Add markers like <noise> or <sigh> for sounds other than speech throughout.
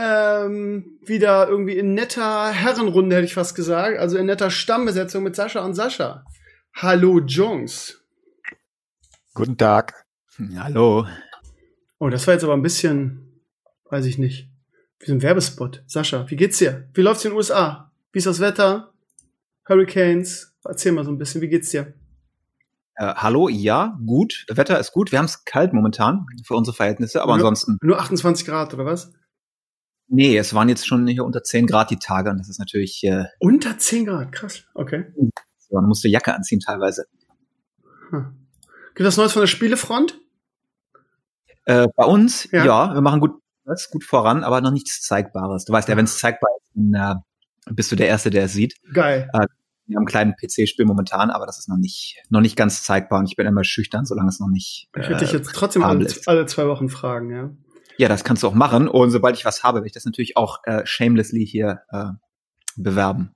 Ähm, wieder irgendwie in netter Herrenrunde, hätte ich fast gesagt. Also in netter Stammbesetzung mit Sascha und Sascha. Hallo, Jungs. Guten Tag. Hallo. Oh, das war jetzt aber ein bisschen, weiß ich nicht, wie so ein Werbespot. Sascha, wie geht's dir? Wie läuft's in den USA? Wie ist das Wetter? Hurricanes? Erzähl mal so ein bisschen, wie geht's dir? Äh, hallo, ja, gut. Wetter ist gut. Wir haben es kalt momentan für unsere Verhältnisse, aber nur, ansonsten. Nur 28 Grad, oder was? Nee, es waren jetzt schon hier unter 10 Grad die Tage und das ist natürlich. Äh, unter 10 Grad, krass. Okay. Man musste Jacke anziehen teilweise. Hm. Gibt es Neues von der Spielefront? Äh, bei uns, ja. ja, wir machen gut, gut voran, aber noch nichts Zeigbares. Du weißt ja, wenn es zeigbar ist, dann äh, bist du der Erste, der es sieht. Geil. Äh, wir haben einen kleinen PC-Spiel momentan, aber das ist noch nicht, noch nicht ganz zeigbar und ich bin immer schüchtern, solange es noch nicht. Ich würde dich jetzt trotzdem alle, alle, zwei Wochen fragen, ja. Ja, das kannst du auch machen. Und sobald ich was habe, werde ich das natürlich auch äh, shamelessly hier äh, bewerben.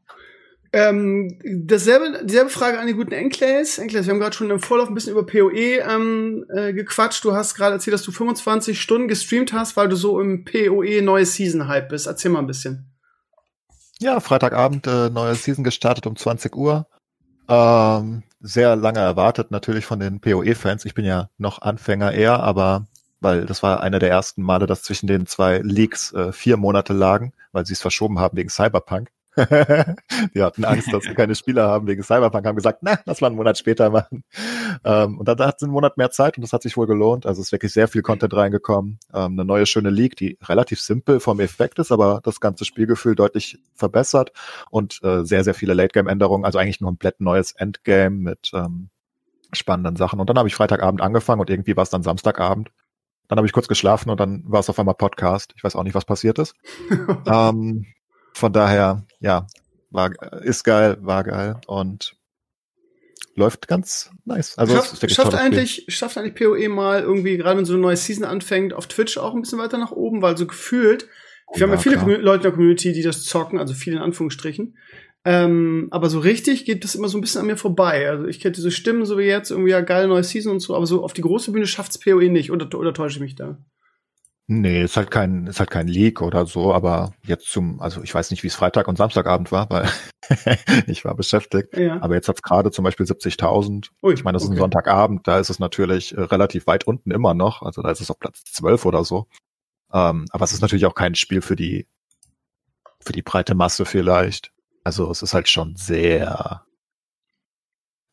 Ähm, dasselbe, dieselbe Frage an die guten Enclays. Enclays, wir haben gerade schon im Vorlauf ein bisschen über PoE ähm, äh, gequatscht. Du hast gerade erzählt, dass du 25 Stunden gestreamt hast, weil du so im PoE neue Season Hype bist. Erzähl mal ein bisschen. Ja, Freitagabend äh, neue Season gestartet um 20 Uhr. Ähm, sehr lange erwartet natürlich von den PoE-Fans. Ich bin ja noch Anfänger eher, aber weil das war einer der ersten Male, dass zwischen den zwei Leaks äh, vier Monate lagen, weil sie es verschoben haben wegen Cyberpunk. <laughs> die hatten Angst, dass sie keine Spieler haben wegen Cyberpunk, haben gesagt, na, lass mal einen Monat später machen. Ähm, und dann hat sie einen Monat mehr Zeit und das hat sich wohl gelohnt. Also ist wirklich sehr viel Content reingekommen. Ähm, eine neue schöne League, die relativ simpel vom Effekt ist, aber das ganze Spielgefühl deutlich verbessert und äh, sehr, sehr viele Late-Game-Änderungen. Also eigentlich ein komplett neues Endgame mit ähm, spannenden Sachen. Und dann habe ich Freitagabend angefangen und irgendwie war es dann Samstagabend. Dann habe ich kurz geschlafen und dann war es auf einmal Podcast. Ich weiß auch nicht, was passiert ist. <laughs> ähm, von daher, ja, war, ist geil, war geil und läuft ganz nice. Also schafft, schafft eigentlich, schafft eigentlich PoE mal irgendwie, gerade wenn so eine neue Season anfängt, auf Twitch auch ein bisschen weiter nach oben, weil so gefühlt, wir ja, haben ja viele klar. Leute in der Community, die das zocken, also viele in Anführungsstrichen. Ähm, aber so richtig geht das immer so ein bisschen an mir vorbei. Also ich kenne diese Stimmen so wie jetzt, irgendwie ja geile neue Season und so, aber so auf die große Bühne schafft's PoE nicht, oder, oder täusche ich mich da? Nee, ist halt kein, ist halt kein Leak oder so, aber jetzt zum, also ich weiß nicht, wie es Freitag und Samstagabend war, weil <laughs> ich war beschäftigt. Ja. Aber jetzt hat's gerade zum Beispiel 70.000. Ich meine, das okay. ist ein Sonntagabend, da ist es natürlich äh, relativ weit unten immer noch. Also da ist es auf Platz 12 oder so. Ähm, aber es ist natürlich auch kein Spiel für die, für die breite Masse vielleicht. Also es ist halt schon sehr,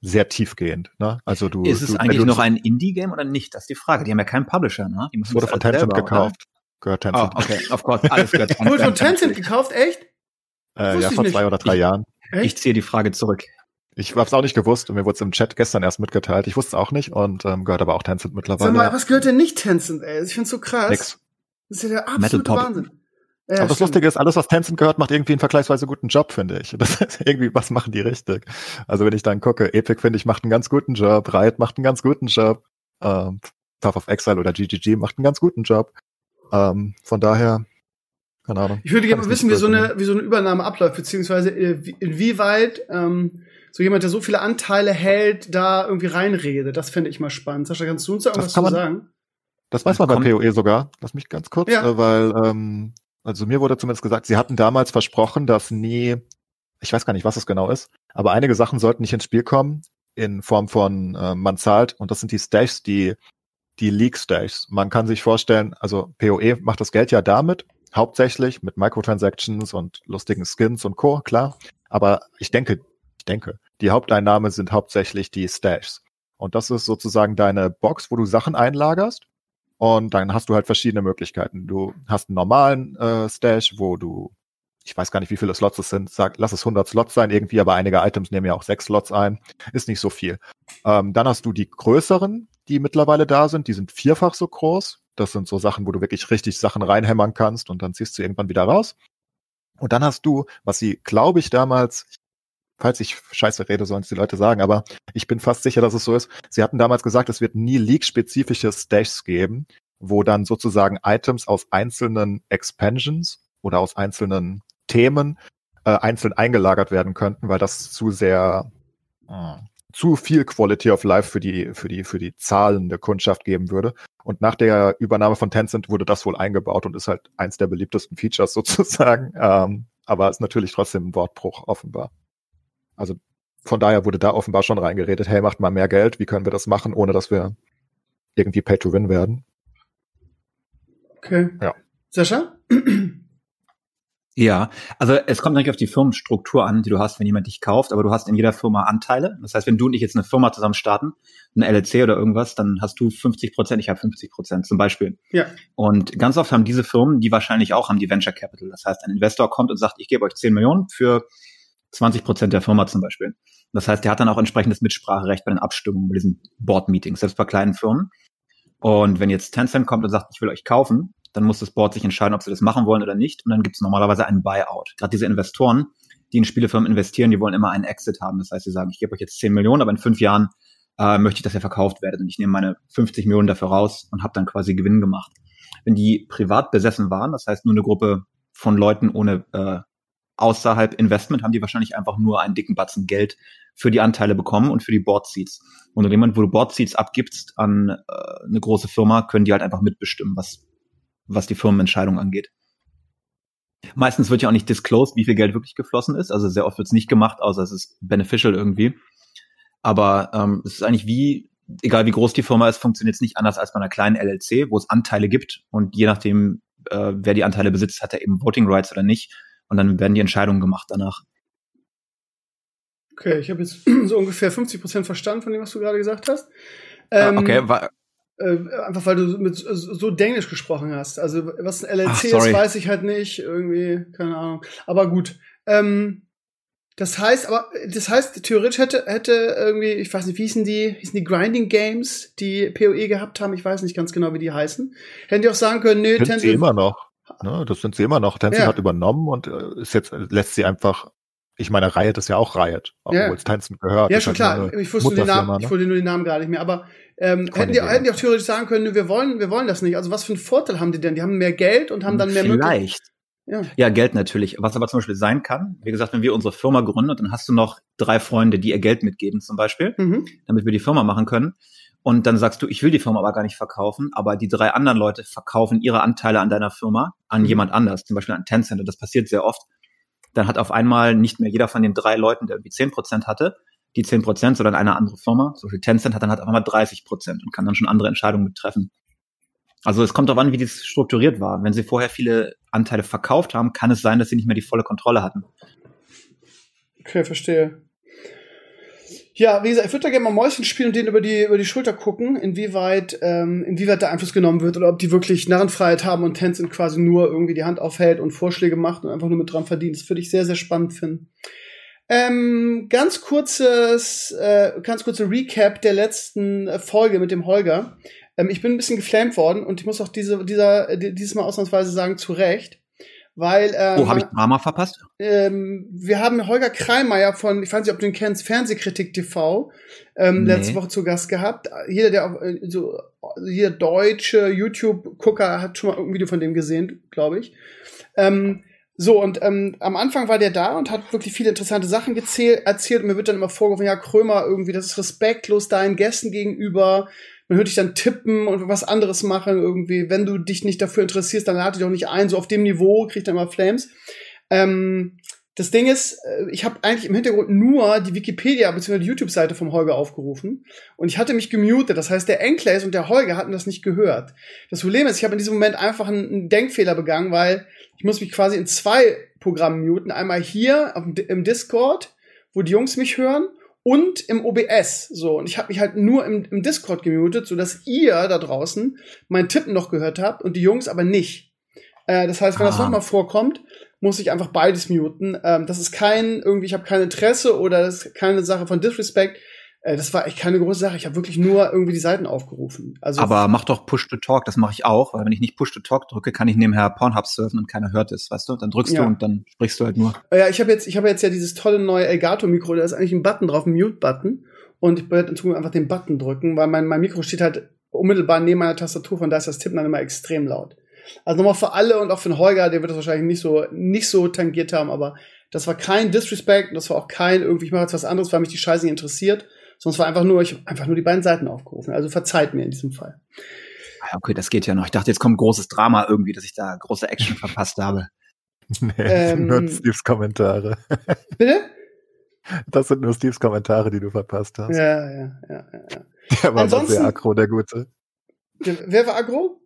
sehr tiefgehend. Ne? Also du, ist es du, eigentlich noch ein Indie-Game oder nicht? Das ist die Frage. Die haben ja keinen Publisher, ne? Die wurde von Tencent gekauft. Oder? Gehört Tencent. Oh, okay, of course, alles gehört <laughs> Tencent. Wurde von Tencent gekauft, echt? Äh, ja, vor zwei oder drei ich, Jahren. Echt? Ich ziehe die Frage zurück. Ich habe es auch nicht gewusst und mir wurde es im Chat gestern erst mitgeteilt. Ich wusste es auch nicht und ähm, gehört aber auch Tencent mittlerweile. Sag mal, was gehört denn nicht Tencent, ey? Ich find's so krass. Nix. Das ist ja der absolute Wahnsinn. Ja, Aber das stimmt. Lustige ist, alles, was Tencent gehört, macht irgendwie einen vergleichsweise guten Job, finde ich. <laughs> Das ist irgendwie, was machen die richtig? Also wenn ich dann gucke, Epic, finde ich, macht einen ganz guten Job, Riot macht einen ganz guten Job, ähm, Path of Exile oder GGG macht einen ganz guten Job. Ähm, von daher, keine Ahnung. Ich würde gerne mal wissen, wie so, eine, wie so eine Übernahme abläuft, beziehungsweise äh, inwieweit ähm, so jemand, der so viele Anteile hält, da irgendwie reinredet. Das fände ich mal spannend. Sascha, kannst du uns da irgendwas zu sagen? Das weiß man bei PoE sogar. Lass mich ganz kurz, ja. äh, weil ähm, also mir wurde zumindest gesagt, sie hatten damals versprochen, dass nie, ich weiß gar nicht, was es genau ist, aber einige Sachen sollten nicht ins Spiel kommen in Form von äh, man zahlt und das sind die Stashs, die die League Stashs. Man kann sich vorstellen, also PoE macht das Geld ja damit, hauptsächlich mit Microtransactions und lustigen Skins und Co, klar, aber ich denke, ich denke, die Haupteinnahme sind hauptsächlich die Stashs. Und das ist sozusagen deine Box, wo du Sachen einlagerst und dann hast du halt verschiedene Möglichkeiten. Du hast einen normalen äh, Stash, wo du, ich weiß gar nicht, wie viele Slots es sind, sag, lass es 100 Slots sein irgendwie, aber einige Items nehmen ja auch sechs Slots ein. Ist nicht so viel. Ähm, dann hast du die größeren, die mittlerweile da sind. Die sind vierfach so groß. Das sind so Sachen, wo du wirklich richtig Sachen reinhämmern kannst und dann ziehst du irgendwann wieder raus. Und dann hast du, was sie, glaube ich, damals, falls ich scheiße rede, sollen es die Leute sagen, aber ich bin fast sicher, dass es so ist. Sie hatten damals gesagt, es wird nie League-spezifische Stashs geben, wo dann sozusagen Items aus einzelnen Expansions oder aus einzelnen Themen äh, einzeln eingelagert werden könnten, weil das zu sehr äh, zu viel Quality of Life für die für die für die Zahlen der Kundschaft geben würde. Und nach der Übernahme von Tencent wurde das wohl eingebaut und ist halt eins der beliebtesten Features <laughs> sozusagen. Ähm, aber ist natürlich trotzdem ein Wortbruch offenbar. Also von daher wurde da offenbar schon reingeredet, hey, macht mal mehr Geld, wie können wir das machen, ohne dass wir irgendwie Pay to Win werden. Okay. Ja. Sascha? Ja, also es kommt natürlich auf die Firmenstruktur an, die du hast, wenn jemand dich kauft, aber du hast in jeder Firma Anteile. Das heißt, wenn du und ich jetzt eine Firma zusammen starten, eine LLC oder irgendwas, dann hast du 50 Prozent, ich habe 50 Prozent zum Beispiel. Ja. Und ganz oft haben diese Firmen, die wahrscheinlich auch haben, die Venture Capital. Das heißt, ein Investor kommt und sagt, ich gebe euch 10 Millionen für 20 Prozent der Firma zum Beispiel. Das heißt, der hat dann auch entsprechendes Mitspracherecht bei den Abstimmungen, bei diesen Board-Meetings, selbst bei kleinen Firmen. Und wenn jetzt Tencent kommt und sagt, ich will euch kaufen, dann muss das Board sich entscheiden, ob sie das machen wollen oder nicht. Und dann gibt es normalerweise einen Buyout. Gerade diese Investoren, die in Spielefirmen investieren, die wollen immer einen Exit haben. Das heißt, sie sagen, ich gebe euch jetzt 10 Millionen, aber in fünf Jahren äh, möchte ich, dass ihr verkauft werdet. Und ich nehme meine 50 Millionen dafür raus und habe dann quasi Gewinn gemacht. Wenn die privat besessen waren, das heißt nur eine Gruppe von Leuten ohne äh, außerhalb Investment, haben die wahrscheinlich einfach nur einen dicken Batzen Geld für die Anteile bekommen und für die Board Seats. Und in dem Moment, wo du Board Seats abgibst an äh, eine große Firma, können die halt einfach mitbestimmen, was was die Firmenentscheidung angeht. Meistens wird ja auch nicht disclosed, wie viel Geld wirklich geflossen ist. Also sehr oft wird es nicht gemacht, außer es ist beneficial irgendwie. Aber ähm, es ist eigentlich wie, egal wie groß die Firma ist, funktioniert es nicht anders als bei einer kleinen LLC, wo es Anteile gibt und je nachdem, äh, wer die Anteile besitzt, hat er eben Voting Rights oder nicht. Und dann werden die Entscheidungen gemacht danach. Okay, ich habe jetzt <clears throat> so ungefähr 50 Prozent verstanden von dem, was du gerade gesagt hast. Ah, ähm, okay, war, äh, einfach weil du mit so Dänisch gesprochen hast. Also was ein LLC Ach, ist, weiß ich halt nicht. Irgendwie, keine Ahnung. Aber gut. Ähm, das heißt, aber das heißt, theoretisch hätte, hätte irgendwie, ich weiß nicht, wie hießen die, hießen die Grinding Games, die PoE gehabt haben, ich weiß nicht ganz genau, wie die heißen. Hätten die auch sagen können, nee, sie immer noch. Ne, das sind sie immer noch. Tencent ja. hat übernommen und äh, ist jetzt, lässt sie einfach ich meine, Riot ist ja auch Riot, obwohl ja. es Tencent gehört. Ja, schon klar. Ich wusste, den Namen, ne? ich wusste nur den Namen gar nicht mehr. Aber ähm, hätten, die, hätten die auch theoretisch sagen können, wir wollen, wir wollen das nicht. Also was für einen Vorteil haben die denn? Die haben mehr Geld und haben dann mehr Vielleicht. Ja. ja, Geld natürlich. Was aber zum Beispiel sein kann, wie gesagt, wenn wir unsere Firma gründen, dann hast du noch drei Freunde, die ihr Geld mitgeben zum Beispiel, mhm. damit wir die Firma machen können. Und dann sagst du, ich will die Firma aber gar nicht verkaufen, aber die drei anderen Leute verkaufen ihre Anteile an deiner Firma an mhm. jemand anders, zum Beispiel an Tencent. Und das passiert sehr oft. Dann hat auf einmal nicht mehr jeder von den drei Leuten, der irgendwie zehn Prozent hatte, die 10 Prozent, sondern eine andere Firma, so wie Tencent hat dann halt einfach mal 30 Prozent und kann dann schon andere Entscheidungen mittreffen. Also es kommt darauf an, wie das strukturiert war. Wenn sie vorher viele Anteile verkauft haben, kann es sein, dass sie nicht mehr die volle Kontrolle hatten. Okay, verstehe. Ja, wie gesagt, ich würde da gerne mal Mäuschen spielen und denen über die, über die Schulter gucken, inwieweit, ähm, inwieweit da Einfluss genommen wird oder ob die wirklich Narrenfreiheit haben und Tencent quasi nur irgendwie die Hand aufhält und Vorschläge macht und einfach nur mit dran verdient. Das würde ich sehr, sehr spannend finden. Ähm, ganz kurzes, äh, ganz kurze Recap der letzten äh, Folge mit dem Holger. Ähm, ich bin ein bisschen geflamed worden und ich muss auch diese, dieser, äh, dieses Mal ausnahmsweise sagen, zu Recht. Weil, ähm, oh, habe ich Drama verpasst? Ähm, wir haben Holger Kreimeier von, ich weiß nicht, ob du ihn kennst, Fernsehkritik TV, ähm, nee. letzte Woche zu Gast gehabt. Jeder, der auf, äh, so, jeder deutsche YouTube-Gucker hat schon mal ein Video von dem gesehen, glaube ich. Ähm, so, und ähm, am Anfang war der da und hat wirklich viele interessante Sachen gezählt, erzählt. Und mir wird dann immer vorgeworfen, ja, Krömer, irgendwie, das ist respektlos deinen Gästen gegenüber. Man hört dich dann tippen und was anderes machen, irgendwie. Wenn du dich nicht dafür interessierst, dann lade dich auch nicht ein. So auf dem Niveau kriegt er immer Flames. Ähm, das Ding ist, äh, ich habe eigentlich im Hintergrund nur die Wikipedia bzw. die YouTube-Seite vom Holger aufgerufen und ich hatte mich gemutet. Das heißt, der Enclays und der Holger hatten das nicht gehört. Das Problem ist, ich habe in diesem Moment einfach einen Denkfehler begangen, weil ich muss mich quasi in zwei Programmen muten. Einmal hier im Discord, wo die Jungs mich hören, und im OBS. So, und ich habe mich halt nur im, im Discord gemutet, sodass ihr da draußen mein Tippen noch gehört habt und die Jungs aber nicht. Äh, das heißt, wenn ah. das nochmal vorkommt, muss ich einfach beides muten. Ähm, das ist kein, irgendwie, ich habe kein Interesse oder das ist keine Sache von Disrespect. Äh, das war echt keine große Sache. Ich habe wirklich nur irgendwie die Seiten aufgerufen. Also Aber mach doch Push-to-Talk, das mache ich auch, weil wenn ich nicht Push-to-Talk drücke, kann ich nebenher Pornhub surfen und keiner hört es, weißt du? Dann drückst Ja. du und dann sprichst du halt nur. Ja, ich habe jetzt, ich habe jetzt ja dieses tolle neue Elgato-Mikro, da ist eigentlich ein Button drauf, ein Mute-Button. Und ich werde in Zukunft einfach den Button drücken, weil mein, mein Mikro steht halt unmittelbar neben meiner Tastatur, von da ist das Tippen dann immer extrem laut. Also nochmal für alle und auch für den Holger, der wird das wahrscheinlich nicht so, nicht so tangiert haben, aber das war kein Disrespect und das war auch kein irgendwie, ich mache jetzt was anderes, weil mich die Scheiße nicht interessiert, es war einfach nur, ich hab einfach nur die beiden Seiten aufgerufen. Also verzeiht mir in diesem Fall. Ah, Okay, das geht ja noch. Ich dachte, jetzt kommt großes Drama irgendwie, dass ich da große Action <laughs> verpasst habe. Nee, Ähm, nur Steves Kommentare. <laughs> Bitte? Das sind nur Steves Kommentare, die du verpasst hast. Ja, ja, ja, ja. Der war Ansonsten- sehr aggro, der Gute. Wer war aggro?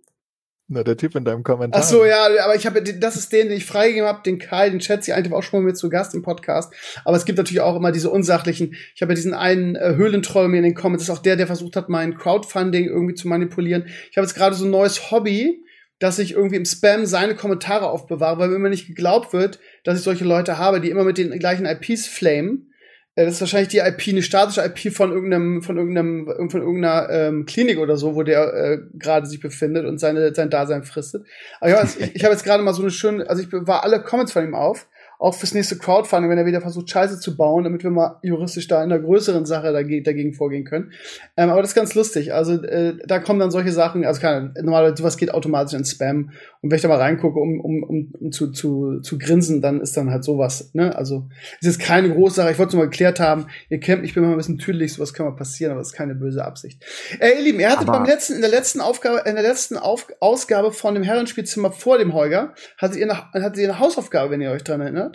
Na, der Typ in deinem Kommentar. Ach so, ja, aber ich habe, das ist den, den ich freigegeben habe, den Kai, den schätze ich, eigentlich war auch schon mal mit zu Gast im Podcast. Aber es gibt natürlich auch immer diese unsachlichen. Ich habe ja diesen einen äh, Höhlentroll mir in den Comments, das ist auch der, der versucht hat, mein Crowdfunding irgendwie zu manipulieren. Ich habe jetzt gerade so ein neues Hobby, dass ich irgendwie im Spam seine Kommentare aufbewahre, weil mir immer nicht geglaubt wird, dass ich solche Leute habe, die immer mit den gleichen IPs flamen. Äh, Das ist wahrscheinlich die IP, eine statische IP von irgendeinem, von irgendeinem, von irgendeiner ähm, Klinik oder so, wo der äh, gerade sich befindet und seine, sein Dasein fristet. Aber ich, ich, ich habe jetzt gerade mal so eine schöne, also ich war alle Comments von ihm auf, auch fürs nächste Crowdfunding, wenn er wieder versucht, Scheiße zu bauen, damit wir mal juristisch da in einer größeren Sache dagegen, dagegen vorgehen können. Ähm, aber das ist ganz lustig. Also äh, da kommen dann solche Sachen, also keine, normalerweise sowas geht automatisch in Spam. Und wenn ich da mal reingucke, um, um, um, um zu, zu, zu grinsen, dann ist dann halt sowas. Ne? Also es ist keine große Sache. Ich wollte es nur mal geklärt haben. Ihr kennt mich, ich bin mal ein bisschen tüdelig, sowas kann mal passieren, aber das ist keine böse Absicht. Äh, ihr Lieben, ihr hattet Aber- beim letzten, in der letzten Aufgabe, in der letzten Auf Ausgabe von dem Herrenspielzimmer vor dem Holger, hattet ihr, eine, hattet ihr eine Hausaufgabe, wenn ihr euch dran erinnert.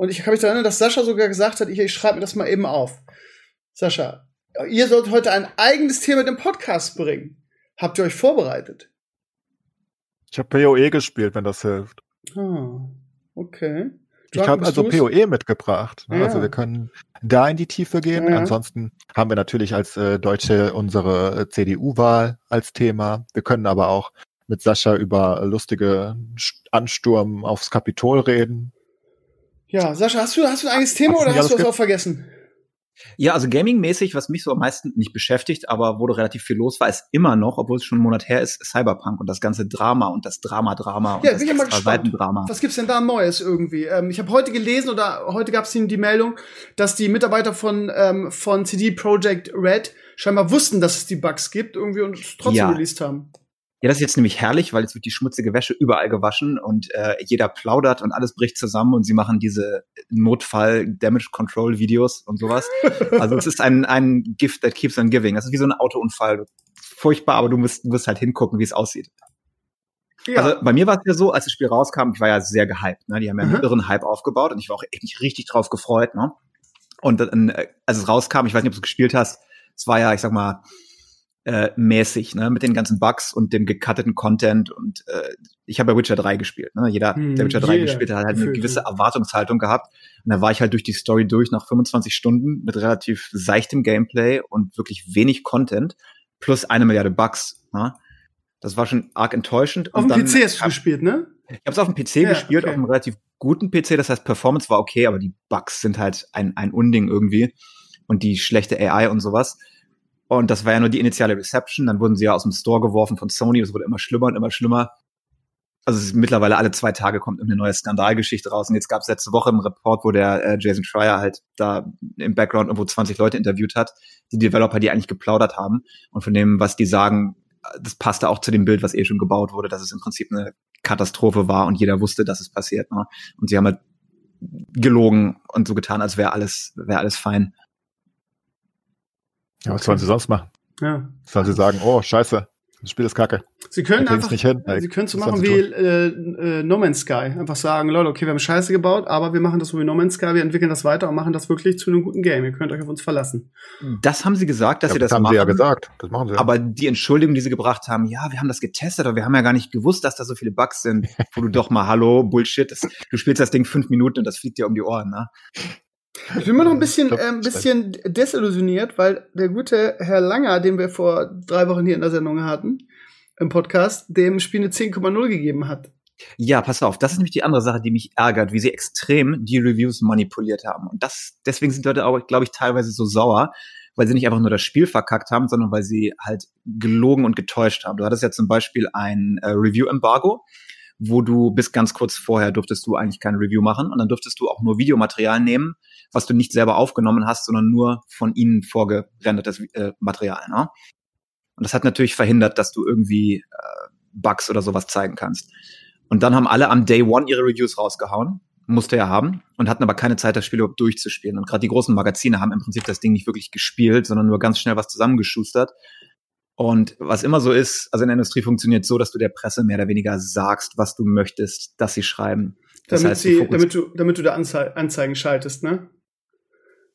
Und ich kann mich daran erinnern, dass Sascha sogar gesagt hat, ich, ich schreibe mir das mal eben auf. Sascha, ihr sollt heute ein eigenes Thema mit dem Podcast bringen. Habt ihr euch vorbereitet? Ich habe PoE gespielt, wenn das hilft. Ah, okay. Ich Drunken, habe also du's? PoE mitgebracht. ne? Ja. Also wir können da in die Tiefe gehen. Ja. Ansonsten haben wir natürlich als äh, Deutsche unsere äh, CDU-Wahl als Thema. Wir können aber auch mit Sascha über lustige Ansturm aufs Kapitol reden. Ja, Sascha, hast du, hast du ein eigenes Thema oder hast du was ge- auch vergessen? Ja, also Gaming-mäßig, was mich so am meisten nicht beschäftigt, aber wo relativ viel los war, ist immer noch, obwohl es schon einen Monat her ist, Cyberpunk und das ganze Drama und das Drama-Drama und Ja, das bin ich mal gespannt. Was gibt's denn da Neues irgendwie? Ähm, ich habe heute gelesen oder heute gab es die Meldung, dass die Mitarbeiter von, ähm, von CD Projekt Red scheinbar wussten, dass es die Bugs gibt irgendwie und es trotzdem Ja. released haben. Ja, das ist jetzt nämlich herrlich, weil jetzt wird die schmutzige Wäsche überall gewaschen und äh, jeder plaudert und alles bricht zusammen und sie machen diese Notfall-Damage-Control-Videos und sowas. Also es ist ein, ein Gift that keeps on giving. Das ist wie so ein Autounfall. Furchtbar, aber du musst, musst halt hingucken, wie es aussieht. Ja. Also bei mir war es ja so, als das Spiel rauskam, ich war ja sehr gehypt. Ne? Die haben ja einen Mhm. irren Hype aufgebaut und ich war auch echt nicht richtig drauf gefreut. Ne? Und dann, äh, als es rauskam, ich weiß nicht, ob du es gespielt hast, es war ja, ich sag mal, äh, mäßig, ne, mit den ganzen Bugs und dem gecutteten Content und äh, ich habe ja Witcher 3 gespielt, ne? Jeder, Hm, der Witcher 3 jeder gespielt hat, hat halt eine gewisse. Erwartungshaltung gehabt und da war ich halt durch die Story durch nach 25 Stunden mit relativ seichtem Gameplay und wirklich wenig Content plus eine Milliarde Bugs, ne? Das war schon arg enttäuschend. Auf Und dem PC hast du gespielt, ne? ich habe es auf dem PC Ja, gespielt, okay. auf einem relativ guten PC. Das heißt, Performance war okay, aber die Bugs sind halt ein, ein Unding irgendwie. Und die schlechte AI und sowas. Und das war ja nur die initiale Reception. Dann wurden sie ja aus dem Store geworfen von Sony. Das wurde immer schlimmer und immer schlimmer. Also es ist mittlerweile alle zwei Tage kommt eine neue Skandalgeschichte raus. Und jetzt gab es letzte Woche im Report, wo der äh, Jason Schreier halt da im Background irgendwo 20 Leute interviewt hat, die Developer, die eigentlich geplaudert haben. Und von dem, was die sagen, das passte auch zu dem Bild, was eh schon gebaut wurde, dass es im Prinzip eine Katastrophe war und jeder wusste, dass es passiert. Ne? Und sie haben halt gelogen und so getan, als wäre alles, wäre alles fein. Ja, was sollen sie sonst machen? Ja. Sollen sie sagen, oh, scheiße, das Spiel ist kacke. Sie können einfach, nicht hin. Sie können so machen wie äh, äh, No Man's Sky. Einfach sagen, Leute, okay, wir haben Scheiße gebaut, aber wir machen das so wie No Man's Sky, wir entwickeln das weiter und machen das wirklich zu einem guten Game. Ihr könnt euch auf uns verlassen. Das haben sie gesagt, dass ja, sie das, haben machen. sie ja gesagt. Das machen sie ja. Aber die Entschuldigung, die sie gebracht haben, ja, wir haben das getestet, aber wir haben ja gar nicht gewusst, dass da so viele Bugs sind. Wo du doch mal, hallo, Bullshit, das, du spielst das Ding fünf Minuten und das fliegt dir um die Ohren, ne? Ich bin immer noch ein bisschen, Ich glaub, äh, ein bisschen desillusioniert, weil der gute Herr Langer, den wir vor drei Wochen hier in der Sendung hatten, im Podcast, dem Spiel eine 10,0 gegeben hat. Ja, pass auf, das ist nämlich die andere Sache, die mich ärgert, wie sie extrem die Reviews manipuliert haben. Und das, deswegen sind Leute auch, glaube ich, teilweise so sauer, weil sie nicht einfach nur das Spiel verkackt haben, sondern weil sie halt gelogen und getäuscht haben. Du hattest ja zum Beispiel ein äh, Review-Embargo, wo du bis ganz kurz vorher durftest du eigentlich kein Review machen und dann durftest du auch nur Videomaterial nehmen, was du nicht selber aufgenommen hast, sondern nur von ihnen vorgerendertes äh, Material. Ne? Und das hat natürlich verhindert, dass du irgendwie äh, Bugs oder sowas zeigen kannst. Und dann haben alle am Day One ihre Reviews rausgehauen musste er haben und hatten aber keine Zeit, das Spiel überhaupt durchzuspielen. Und gerade die großen Magazine haben im Prinzip das Ding nicht wirklich gespielt, sondern nur ganz schnell was zusammengeschustert. Und was immer so ist, also in der Industrie funktioniert so, dass du der Presse mehr oder weniger sagst, was du möchtest, dass sie schreiben. Das damit, heißt, sie, damit, du, damit du da Anzeigen schaltest, ne?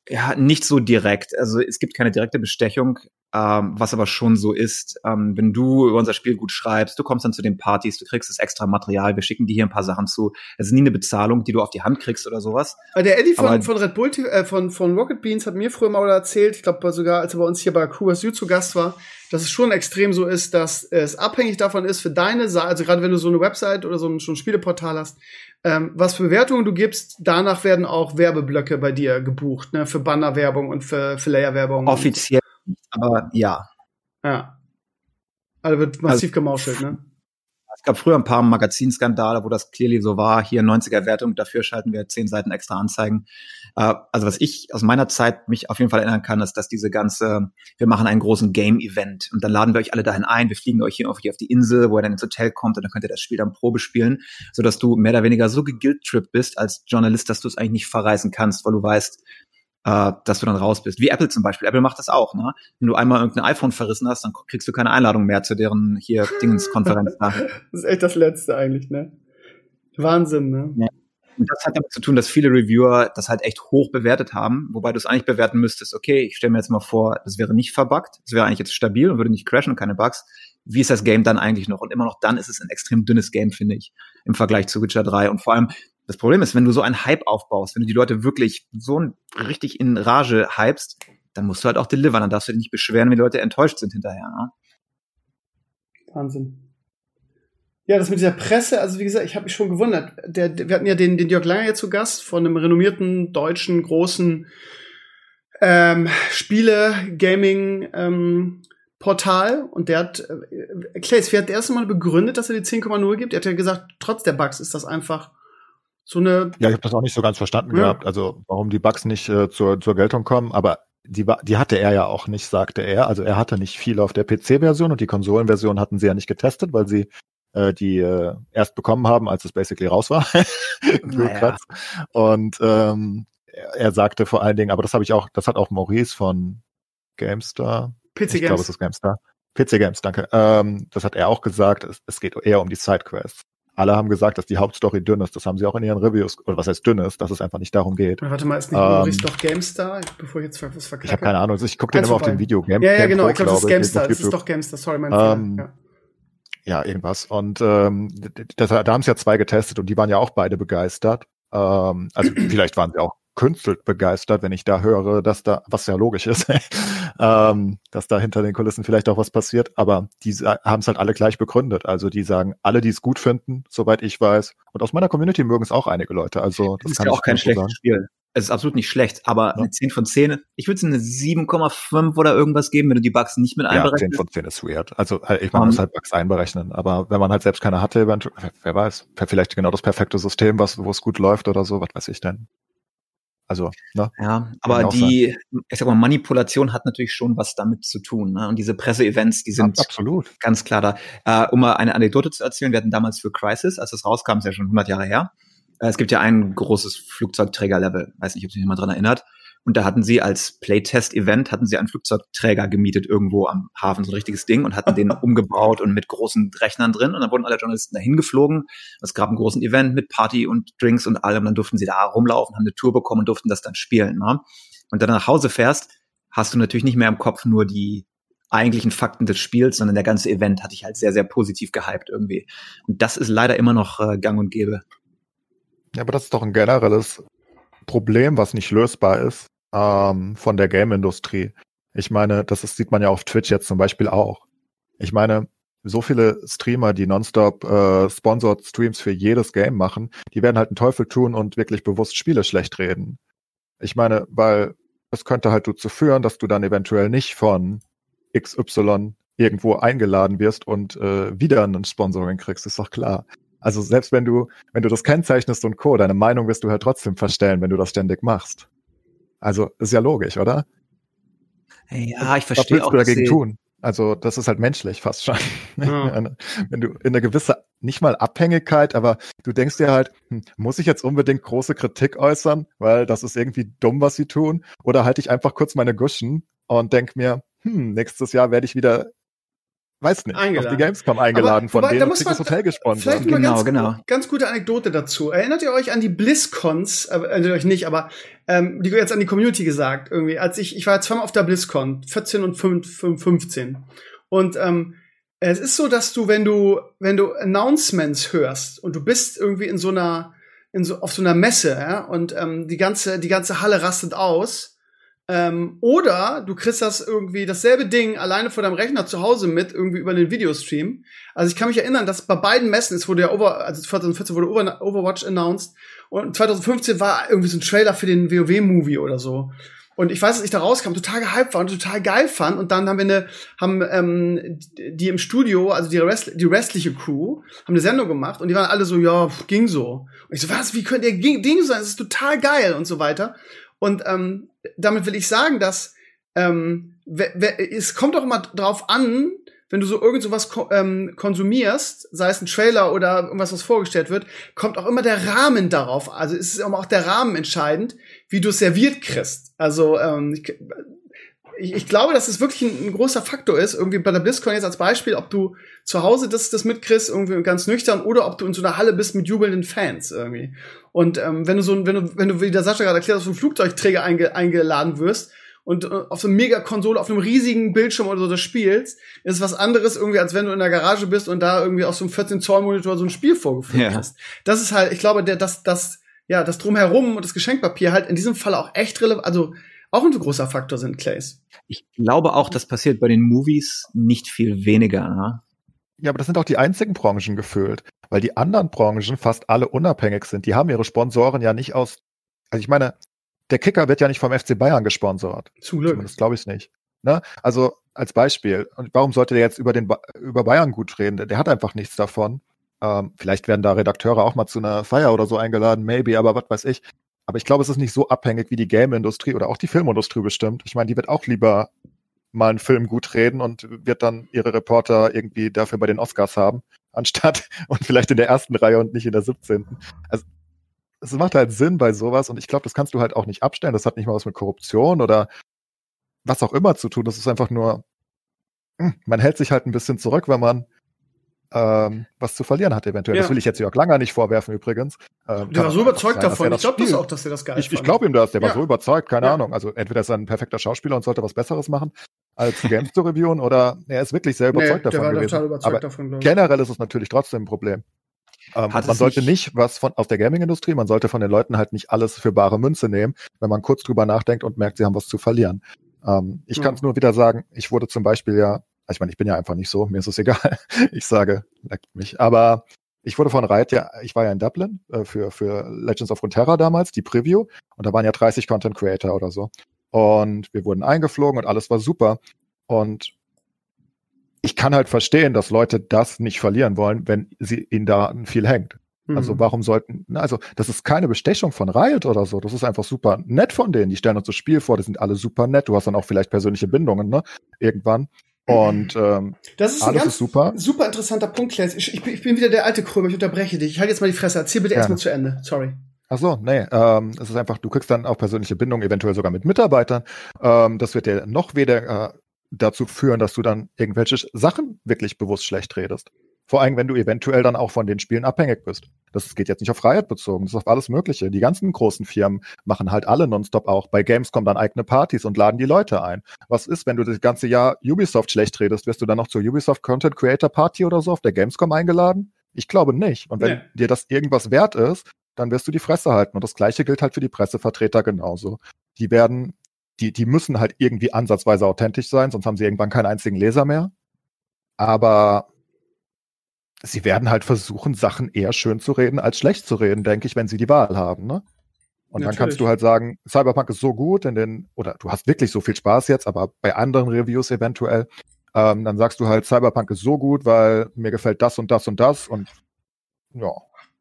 Ja, nicht so direkt. Also es gibt keine direkte Bestechung, ähm, was aber schon so ist. Ähm, wenn du über unser Spiel gut schreibst, du kommst dann zu den Partys, du kriegst das extra Material, wir schicken dir hier ein paar Sachen zu. Es ist nie eine Bezahlung, die du auf die Hand kriegst oder sowas. Der Eddie von, von Red Bull, äh, von, von Rocket Beans hat mir früher mal erzählt, ich glaube sogar, als er bei uns hier bei Kuba Süd zu Gast war, dass es schon extrem so ist, dass es abhängig davon ist, für deine Seite, also gerade wenn du so eine Website oder so ein, schon ein Spieleportal hast, ähm, was für Bewertungen du gibst, danach werden auch Werbeblöcke bei dir gebucht, ne, für Bannerwerbung und für, für Layerwerbung. Offiziell, aber ja. Ja. Also wird massiv also, gemauschelt, ne? Gab früher ein paar Magazinskandale, wo das clearly so war. Hier 90er Wertung, dafür schalten wir zehn Seiten extra Anzeigen. Äh, also was ich aus meiner Zeit mich auf jeden Fall erinnern kann, ist, dass diese ganze, wir machen einen großen Game-Event und dann laden wir euch alle dahin ein. Wir fliegen euch hier auf, die Insel, wo ihr dann ins Hotel kommt und dann könnt ihr das Spiel dann Probe spielen, sodass du mehr oder weniger so geguilt-trip bist als Journalist, dass du es eigentlich nicht verreißen kannst, weil du weißt, äh, dass du dann raus bist. Wie Apple zum Beispiel. Apple macht das auch. Ne? Wenn du einmal irgendein iPhone verrissen hast, dann kriegst du keine Einladung mehr zu deren hier <laughs> Dingenskonferenz. das ist echt das Letzte eigentlich, ne? Wahnsinn, ne? Ja. Und das hat damit zu tun, dass viele Reviewer das halt echt hoch bewertet haben, wobei du es eigentlich bewerten müsstest, okay, ich stelle mir jetzt mal vor, das wäre nicht verbuggt, es wäre eigentlich jetzt stabil und würde nicht crashen und keine Bugs. Wie ist das Game dann eigentlich noch? Und immer noch dann ist es ein extrem dünnes Game, finde ich, im Vergleich zu Witcher 3. Und vor allem, das Problem ist, wenn du so einen Hype aufbaust, wenn du die Leute wirklich so richtig in Rage hypst, dann musst du halt auch delivern. Dann darfst du dich nicht beschweren, wenn die Leute enttäuscht sind hinterher. Ne? Wahnsinn. Ja, das mit dieser Presse, also wie gesagt, ich habe mich schon gewundert. Der, wir hatten ja den, den Jörg Langer zu Gast von einem renommierten deutschen großen ähm, Spiele-Gaming ähm, und der hat, äh, Claes, wie hat der erste Mal begründet, dass er die 10,0 gibt? Er hat ja gesagt, trotz der Bugs ist das einfach so eine. Ja, ich habe das auch nicht so ganz verstanden ja. gehabt, also warum die Bugs nicht äh, zur, zur Geltung kommen, aber die, die hatte er ja auch nicht, sagte er. Also er hatte nicht viel auf der PC-Version und die Konsolenversion hatten sie ja nicht getestet, weil sie äh, die äh, erst bekommen haben, als es basically raus war. <laughs> naja. Und ähm, er, er sagte vor allen Dingen, aber das habe ich auch, das hat auch Maurice von GameStar. PC Games. Ich glaube, es ist GameStar. PC Games, danke. Ähm, das hat er auch gesagt. Es, es geht eher um die Sidequests alle haben gesagt, dass die Hauptstory dünn ist. Das haben sie auch in ihren Reviews, oder was heißt dünn ist, dass es einfach nicht darum geht. Warte mal, ist nicht ähm, doch GameStar, bevor ich jetzt was verkacke? Ich habe keine Ahnung, also ich gucke den immer auf dem Video. Game, ja, ja, genau, ich glaube, das ist GameStar, es ist doch GameStar, sorry, mein ähm, ja. ja, irgendwas. Und ähm, das, da haben sie ja zwei getestet und die waren ja auch beide begeistert. Ähm, also <clears throat> vielleicht waren sie auch künstelt begeistert, wenn ich da höre, dass da, was ja logisch ist, ähm, dass da hinter den Kulissen vielleicht auch was passiert, aber die haben es halt alle gleich begründet. Also die sagen, alle, die es gut finden, soweit ich weiß. Und aus meiner Community mögen es auch einige Leute. Also das, das ist ja auch kein schlechtes sagen. Spiel. Es ist absolut nicht schlecht, aber ja. eine 10 von 10, ich würde es eine 7,5 oder irgendwas geben, wenn du die Bugs nicht mit einberechnest. Ja, 10 von 10 ist weird. Also äh, ich man um, muss halt Bugs einberechnen, aber wenn man halt selbst keine hatte, wer weiß, vielleicht genau das perfekte System, was, wo es gut läuft oder so, was weiß ich denn. Also, ne? Ja, aber die, sein. ich sag mal, Manipulation hat natürlich schon was damit zu tun. Ne? Und diese Presseevents, die sind ja, absolut ganz klar da. Äh, um mal eine Anekdote zu erzählen, wir hatten damals für Crisis, als es rauskam, ist ja schon 100 Jahre her. Äh, es gibt ja ein großes Flugzeugträgerlevel, weiß nicht, ob sich jemand dran erinnert. Und da hatten sie als Playtest-Event, hatten sie einen Flugzeugträger gemietet irgendwo am Hafen, so ein richtiges Ding, und hatten den <laughs> umgebaut und mit großen Rechnern drin. Und dann wurden alle Journalisten dahin geflogen. Es gab einen großen Event mit Party und Drinks und allem. Dann durften sie da rumlaufen, haben eine Tour bekommen und durften das dann spielen. Ne? Und dann nach Hause fährst, hast du natürlich nicht mehr im Kopf nur die eigentlichen Fakten des Spiels, sondern der ganze Event hat dich halt sehr, sehr positiv gehypt irgendwie. Und das ist leider immer noch äh, gang und gäbe. Ja, aber das ist doch ein generelles Problem, was nicht lösbar ist ähm, von der Game-Industrie. Ich meine, das ist, sieht man ja auf Twitch jetzt zum Beispiel auch. Ich meine, so viele Streamer, die nonstop äh, Sponsored Streams für jedes Game machen, die werden halt einen Teufel tun und wirklich bewusst Spiele schlecht reden. Ich meine, weil das könnte halt dazu führen, dass du dann eventuell nicht von XY irgendwo eingeladen wirst und äh, wieder ein Sponsoring kriegst, ist doch klar. Also selbst wenn du, wenn du das kennzeichnest und Co., deine Meinung wirst du halt trotzdem verstellen, wenn du das ständig machst. Also ist ja logisch, oder? Ja, ich verstehe auch. Was willst du dagegen tun? Also das ist halt menschlich fast schon. <laughs> Ja. Wenn du in einer gewissen, nicht mal Abhängigkeit, aber du denkst dir halt, hm, muss ich jetzt unbedingt große Kritik äußern, weil das ist irgendwie dumm, was sie tun? Oder halte ich einfach kurz meine Guschen und denk mir, hm, nächstes Jahr werde ich wieder weiß nicht, eingeladen. auf die Gamescom eingeladen, Aber, von denen muss man, Hotel gesponsert. Vielleicht genau, ganz, genau. ganz gute Anekdote dazu. Erinnert ihr euch an die BlizzCons? Äh, erinnert ihr euch nicht, aber ähm, die jetzt an die Community gesagt irgendwie. Als ich, ich war zweimal auf der BlizzCon, 14 und 15. Und ähm, es ist so, dass du, wenn du, wenn du Announcements hörst und du bist irgendwie in so einer, in so, auf so einer Messe, ja, und ähm, die ganze, die ganze Halle rastet aus, ähm, oder du kriegst das irgendwie dasselbe Ding alleine vor deinem Rechner zu Hause mit, irgendwie über den Videostream. Also ich kann mich erinnern, dass bei beiden Messen, es wurde ja Over, also 2014 wurde Overwatch announced und 2015 war irgendwie so ein Trailer für den WoW-Movie oder so. Und ich weiß, dass ich da rauskam, total gehypt war und total geil fand. Und dann haben wir eine, haben ähm, die im Studio, also die, Rest, die restliche Crew, haben eine Sendung gemacht und die waren alle so, ja, ging so. Und ich so, was, wie könnt ihr Ding sein? Das ist total geil und so weiter. Und ähm, damit will ich sagen, dass ähm, es kommt auch immer drauf an, wenn du so irgend sowas ko ähm, konsumierst, sei es ein Trailer oder irgendwas, was vorgestellt wird, kommt auch immer der Rahmen darauf. Also ist es immer auch der Rahmen entscheidend, wie du es serviert kriegst. Also ähm, ich, ich, ich glaube, dass es wirklich ein, ein, großer Faktor ist, irgendwie bei der BlizzCon jetzt als Beispiel, ob du zu Hause das, das mitkriegst, irgendwie ganz nüchtern, oder ob du in so einer Halle bist mit jubelnden Fans irgendwie. Und ähm, wenn du so, wenn du, wenn du, wie der Sascha gerade erklärt, auf so einen Flugzeugträger einge, eingeladen wirst und äh, auf so einer Mega-Konsole, auf einem riesigen Bildschirm oder so das spielst, ist was anderes irgendwie, als wenn du in der Garage bist und da irgendwie auf so einem 14-Zoll-Monitor so ein Spiel vorgeführt ja. hast. Das ist halt, ich glaube, der, das, das, ja, das Drumherum und das Geschenkpapier halt in diesem Fall auch echt relevant, also auch ein großer Faktor sind, Clays. Ich glaube auch, das passiert bei den Movies nicht viel weniger. Ne? Ja, aber das sind auch die einzigen Branchen gefüllt, weil die anderen Branchen fast alle unabhängig sind. Die haben ihre Sponsoren ja nicht aus. Also ich meine, der Kicker wird ja nicht vom FC Bayern gesponsert. Zum Glück. Das glaube ich nicht. Ne? Also als Beispiel. Und warum sollte der jetzt über den ba über Bayern gut reden? Der, der hat einfach nichts davon. Ähm, vielleicht werden da Redakteure auch mal zu einer Feier oder so eingeladen, maybe, aber was weiß ich. Aber ich glaube, es ist nicht so abhängig wie die Game-Industrie oder auch die Filmindustrie bestimmt. Ich meine, die wird auch lieber mal einen Film gut reden und wird dann ihre Reporter irgendwie dafür bei den Oscars haben, <laughs> anstatt und vielleicht in der ersten Reihe und nicht in der 17. Also es macht halt Sinn bei sowas und ich glaube, das kannst du halt auch nicht abstellen. Das hat nicht mal was mit Korruption oder was auch immer zu tun. Das ist einfach nur, hm, man hält sich halt ein bisschen zurück, wenn man ähm, was zu verlieren hat eventuell. Ja. Das will ich jetzt Jörg Langer nicht vorwerfen übrigens. Ähm, der war so überzeugt sein, davon. Ich glaube das auch, dass er das geil Ich, ich glaube ihm das. Der ja. war so überzeugt, keine ja. Ahnung. Also entweder ist er ein perfekter Schauspieler und sollte was Besseres machen, als Games zu reviewen, oder er ist wirklich sehr überzeugt nee, davon gewesen. Überzeugt Aber davon, generell ist es natürlich trotzdem ein Problem. Ähm, man sollte nicht was von aus der Gaming-Industrie, man sollte von den Leuten halt nicht alles für bare Münze nehmen, wenn man kurz drüber nachdenkt und merkt, sie haben was zu verlieren. Ähm, ich ja. kann es nur wieder sagen, ich wurde zum Beispiel ja ich meine, ich bin ja einfach nicht so, mir ist es egal. <laughs> Ich sage, leckt mich. Aber ich wurde von Riot ja, ich war ja in Dublin äh, für, für Legends of Runeterra damals, die Preview, und da waren ja 30 Content Creator oder so. Und wir wurden eingeflogen und alles war super. Und ich kann halt verstehen, dass Leute das nicht verlieren wollen, wenn sie ihnen da viel hängt. Also mhm. warum sollten, also das ist keine Bestechung von Riot oder so, das ist einfach super nett von denen. Die stellen uns das Spiel vor, die sind alle super nett. Du hast dann auch vielleicht persönliche Bindungen, ne? Irgendwann. Und ähm, das ist alles ein ganz ist super. super interessanter Punkt, Claes. Ich, ich, ich, bin wieder der alte Krömer, ich unterbreche dich. Ich halte jetzt mal die Fresse. Erzähl bitte ja. erstmal zu Ende. Sorry. Ach so, nee, ähm, es ist einfach, du kriegst dann auch persönliche Bindung, eventuell sogar mit Mitarbeitern. Ähm, das wird dir noch weder äh, dazu führen, dass du dann irgendwelche Sachen wirklich bewusst schlecht redest. Vor allem, wenn du eventuell dann auch von den Spielen abhängig bist. Das geht jetzt nicht auf Freiheit bezogen, das ist auf alles Mögliche. Die ganzen großen Firmen machen halt alle nonstop auch bei Gamescom dann eigene Partys und laden die Leute ein. Was ist, wenn du das ganze Jahr Ubisoft schlecht redest? Wirst du dann noch zur Ubisoft Content Creator Party oder so auf der Gamescom eingeladen? Ich glaube nicht. Und wenn nee. dir das irgendwas wert ist, dann wirst du die Fresse halten. Und das Gleiche gilt halt für die Pressevertreter genauso. Die werden, die, die müssen halt irgendwie ansatzweise authentisch sein, sonst haben sie irgendwann keinen einzigen Leser mehr. Aber sie werden halt versuchen, Sachen eher schön zu reden als schlecht zu reden, denke ich, wenn sie die Wahl haben, ne? Und Natürlich. dann kannst du halt sagen, Cyberpunk ist so gut, in den, oder du hast wirklich so viel Spaß jetzt, aber bei anderen Reviews eventuell, ähm, dann sagst du halt, Cyberpunk ist so gut, weil mir gefällt das und das und das und ja.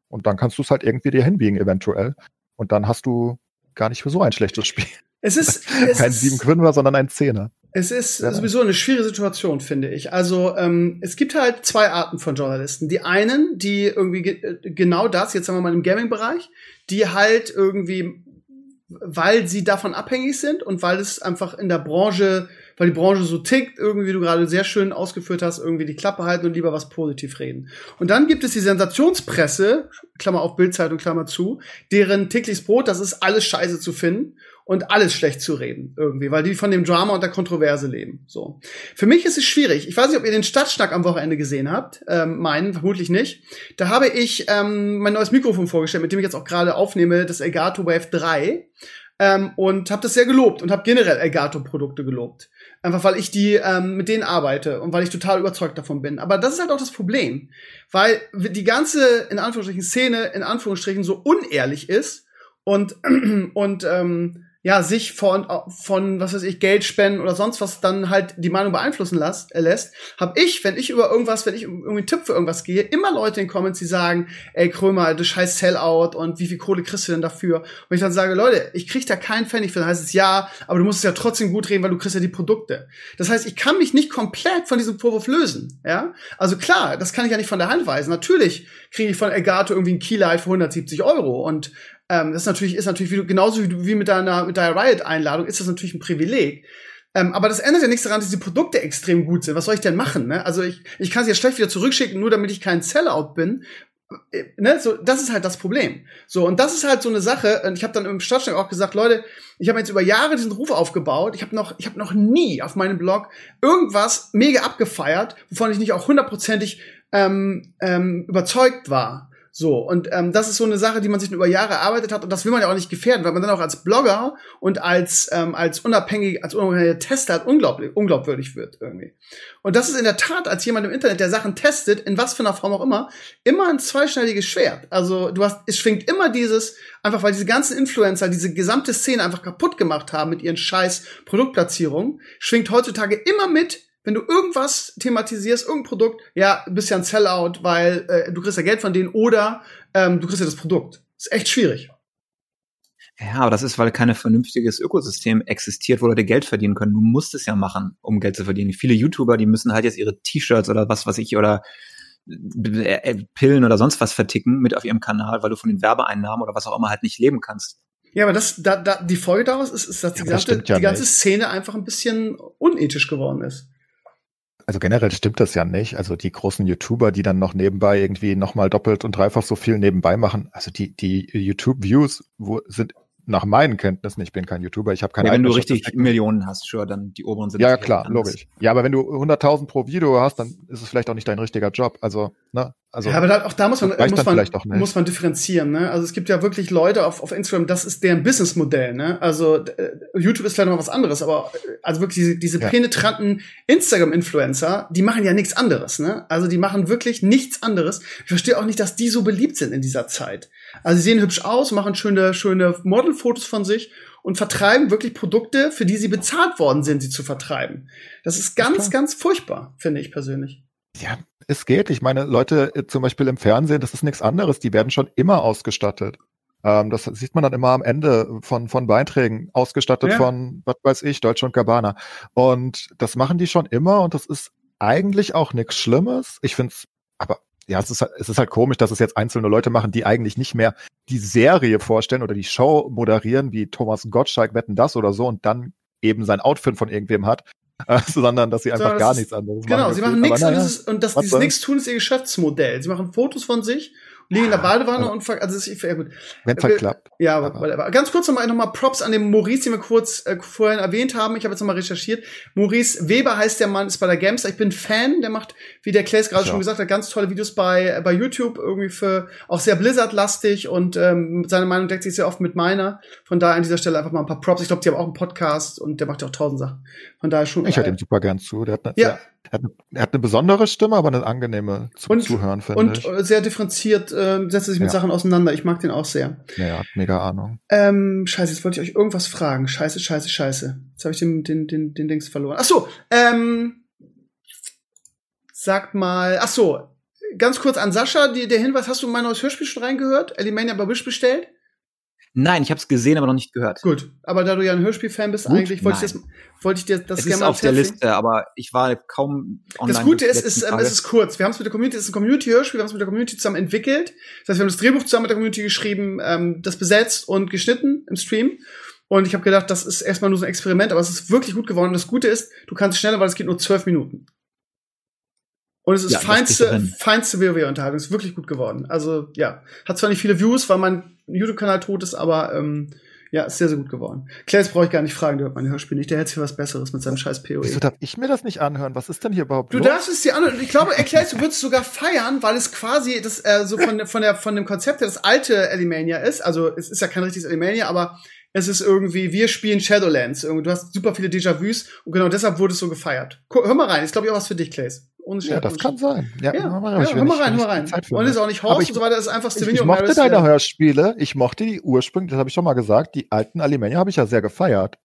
Und dann kannst du es halt irgendwie dir hinbiegen, eventuell. Und dann hast du gar nicht für so ein schlechtes Spiel. Es ist <laughs> es kein sieben Quinter, sondern ein Zehner. Es ist ja. sowieso eine schwierige Situation, finde ich. Also ähm, es gibt halt zwei Arten von Journalisten. Die einen, die irgendwie ge äh, genau das, jetzt sagen wir mal im Gaming-Bereich, die halt irgendwie, weil sie davon abhängig sind und weil es einfach in der Branche, weil die Branche so tickt, irgendwie du gerade sehr schön ausgeführt hast, irgendwie die Klappe halten und lieber was positiv reden. Und dann gibt es die Sensationspresse, Klammer auf Bildzeitung, Klammer zu, deren tägliches Brot, das ist alles Scheiße zu finden und alles schlecht zu reden irgendwie, weil die von dem Drama und der Kontroverse leben. So. Für mich ist es schwierig. Ich weiß nicht, ob ihr den Stadtschnack am Wochenende gesehen habt. Ähm, meinen vermutlich nicht. Da habe ich ähm, mein neues Mikrofon vorgestellt, mit dem ich jetzt auch gerade aufnehme, das Elgato Wave 3. Ähm, und habe das sehr gelobt und habe generell Elgato-Produkte gelobt. Einfach weil ich die ähm, mit denen arbeite und weil ich total überzeugt davon bin. Aber das ist halt auch das Problem, weil die ganze in Anführungsstrichen Szene in Anführungsstrichen so unehrlich ist und <clears throat> und ähm, ja, sich von, von, was weiß ich, Geld spenden oder sonst was dann halt die Meinung beeinflussen äh, lässt, habe ich, wenn ich über irgendwas, wenn ich irgendwie einen Tipp für irgendwas gehe, immer Leute in den Comments, die sagen, ey Krömer, du scheiß Sellout und wie viel Kohle kriegst du denn dafür? Und ich dann sage, Leute, ich krieg da keinen Pfennig für, dann heißt es ja, aber du musst es ja trotzdem gut reden, weil du kriegst ja die Produkte. Das heißt, ich kann mich nicht komplett von diesem Vorwurf lösen, ja? Also klar, das kann ich ja nicht von der Hand weisen. Natürlich kriege ich von Elgato irgendwie ein Keylight für 170 Euro und ähm, das ist natürlich, ist natürlich wie du, genauso wie, du, wie mit deiner, mit deiner Riot-Einladung, ist das natürlich ein Privileg. Ähm, aber das ändert ja nichts daran, dass die Produkte extrem gut sind. Was soll ich denn machen? Ne? Also ich, ich kann sie ja schlecht wieder zurückschicken, nur damit ich kein Sellout bin. Äh, ne? So, das ist halt das Problem. So, und das ist halt so eine Sache. Und ich habe dann im Stadtschnack auch gesagt, Leute, ich habe jetzt über Jahre diesen Ruf aufgebaut. Ich habe noch, ich habe noch nie auf meinem Blog irgendwas mega abgefeiert, wovon ich nicht auch hundertprozentig ähm, ähm, überzeugt war. So, und ähm, das ist so eine Sache, die man sich über Jahre erarbeitet hat und das will man ja auch nicht gefährden, weil man dann auch als Blogger und als, ähm, als unabhängig, als unabhängiger Tester unglaublich, unglaubwürdig wird irgendwie. Und das ist in der Tat als jemand im Internet, der Sachen testet, in was für einer Form auch immer, immer ein zweischneidiges Schwert. Also du hast, es schwingt immer dieses, einfach weil diese ganzen Influencer diese gesamte Szene einfach kaputt gemacht haben mit ihren scheiß Produktplatzierungen, schwingt heutzutage immer mit, wenn du irgendwas thematisierst, irgendein Produkt, ja, bist ja ein Sellout, weil äh, du kriegst ja Geld von denen oder ähm, du kriegst ja das Produkt. ist echt schwierig. Ja, aber das ist, weil kein vernünftiges Ökosystem existiert, wo Leute Geld verdienen können. Du musst es ja machen, um Geld zu verdienen. Viele YouTuber, die müssen halt jetzt ihre T-Shirts oder was was ich oder äh, äh, Pillen oder sonst was verticken mit auf ihrem Kanal, weil du von den Werbeeinnahmen oder was auch immer halt nicht leben kannst. Ja, aber das, da, da, die Folge daraus ist, ist dass die, ja, ganze, ja die ganze Szene einfach ein bisschen unethisch geworden ist also generell stimmt das ja nicht. Also die großen YouTuber, die dann noch nebenbei irgendwie nochmal doppelt und dreifach so viel nebenbei machen, also die, die YouTube-Views sind nach meinen Kenntnissen, ich bin kein YouTuber, ich habe keine ja, Wenn du richtig Millionen hast, sure, dann die oberen sind. Ja, klar, logisch. Ja, aber wenn du 100.000 pro Video hast, dann ist es vielleicht auch nicht dein richtiger Job. Also, ne? Also, ja, aber da, auch da muss man, muss man, muss man differenzieren. Ne? Also es gibt ja wirklich Leute auf, auf Instagram, das ist deren Businessmodell. Ne? Also äh, YouTube ist vielleicht noch was anderes, aber äh, also wirklich diese, diese ja. penetranten Instagram-Influencer, die machen ja nichts anderes. Ne? Also die machen wirklich nichts anderes. Ich verstehe auch nicht, dass die so beliebt sind in dieser Zeit. Also sie sehen hübsch aus, machen schöne, schöne Modelfotos von sich und vertreiben wirklich Produkte, für die sie bezahlt worden sind, sie zu vertreiben. Das ist ganz, ganz furchtbar, finde ich persönlich. Ja, es geht. Ich meine, Leute äh, zum Beispiel im Fernsehen, das ist nichts anderes. Die werden schon immer ausgestattet. Ähm, das sieht man dann immer am Ende von, von Beiträgen, ausgestattet ja. von, was weiß ich, Deutsche und Gabbana. Und das machen die schon immer und das ist eigentlich auch nichts Schlimmes. Ich finde es, aber ja, es ist, halt, es ist halt komisch, dass es jetzt einzelne Leute machen, die eigentlich nicht mehr die Serie vorstellen oder die Show moderieren, wie Thomas Gottschalk wetten das oder so und dann eben sein Outfit von irgendwem hat, <laughs> sondern dass sie einfach so, gar nichts anderes genau, machen. Genau, sie machen nichts und, das und das, dieses nichts tun ist ihr Geschäftsmodell. Sie machen Fotos von sich liegen in der Badewanne und also ist, ja gut. Wenn es halt klappt. Ja, aber, aber. ganz kurz nochmal noch mal Props an den Maurice, den wir kurz äh, vorhin erwähnt haben. Ich habe jetzt nochmal recherchiert. Maurice Weber heißt der Mann, ist bei der Gamester. Ich bin Fan, der macht, wie der Claes gerade ja. schon gesagt hat, ganz tolle Videos bei bei YouTube irgendwie für auch sehr Blizzard-lastig und ähm, seine Meinung deckt sich sehr oft mit meiner. Von daher an dieser Stelle einfach mal ein paar Props. Ich glaube, die haben auch einen Podcast und der macht ja auch tausend Sachen. Von daher schon. Ich höre ihm super gern zu. Der hat eine, ja. er, hat, er hat eine besondere Stimme, aber eine angenehme zum und, Zuhören, finde ich. Und sehr differenziert äh, setzt sich mit Ja. Sachen auseinander. Ich mag den auch sehr. Ja, ja, hat mega Ahnung. Ähm, scheiße, jetzt wollte ich euch irgendwas fragen. Scheiße, scheiße, scheiße. Jetzt habe ich den, den, den, den Dings verloren. Ach so, ähm, sagt mal, ach so, ganz kurz an Sascha, die, der Hinweis, hast du mein neues Hörspiel schon reingehört? Elimania Wish bestellt? Nein, ich habe es gesehen, aber noch nicht gehört. Gut, aber da du ja ein Hörspiel-Fan bist, Gut? eigentlich wollte ich, das, wollte ich dir das es gerne ist mal auf der. Liste, aber ich war kaum online. Das Gute ist, ist ähm, es ist kurz. Wir haben es mit der Community, es ist ein Community-Hörspiel, wir haben es mit der Community zusammen entwickelt. Das heißt, wir haben das Drehbuch zusammen mit der Community geschrieben, ähm, das besetzt und geschnitten im Stream. Und ich habe gedacht, das ist erstmal nur so ein Experiment, aber es ist wirklich gut geworden. Das Gute ist, du kannst schneller, weil es geht nur zwölf Minuten. Und es ist Ja, feinste, feinste WoW-Unterhaltung. Es ist wirklich gut geworden. Also, ja. Hat zwar nicht viele Views, weil mein YouTube-Kanal tot ist, aber ähm, ja, ist sehr, sehr gut geworden. Claire, brauche ich gar nicht fragen, der hört mein Hörspiel nicht. Der hält sich was Besseres mit seinem scheiß PoE. Wieso darf ich mir das nicht anhören? Was ist denn hier überhaupt Du los? darfst es dir anhören. Ich glaube, erklärst du würdest es sogar feiern, weil es quasi das äh, so von der von der von dem Konzept her das alte Alimania ist. Also es ist ja kein richtiges Alimania, aber es ist irgendwie wir spielen Shadowlands. Du hast super viele Déjà-vus und genau deshalb wurde es so gefeiert. Hör mal rein. Ist glaube ich auch was für dich, Clays. Ohne ja, das kann sein. Ja, Ja, hör mal ja, rein. hör mal rein, hör mal rein. Und ist auch nicht Horst ich- und so weiter. Das ist einfach Ich, Stevenio ich und mochte deine Hörspiele, ich mochte die ursprünglich, das habe ich schon mal gesagt, die alten Alimania habe ich ja sehr gefeiert.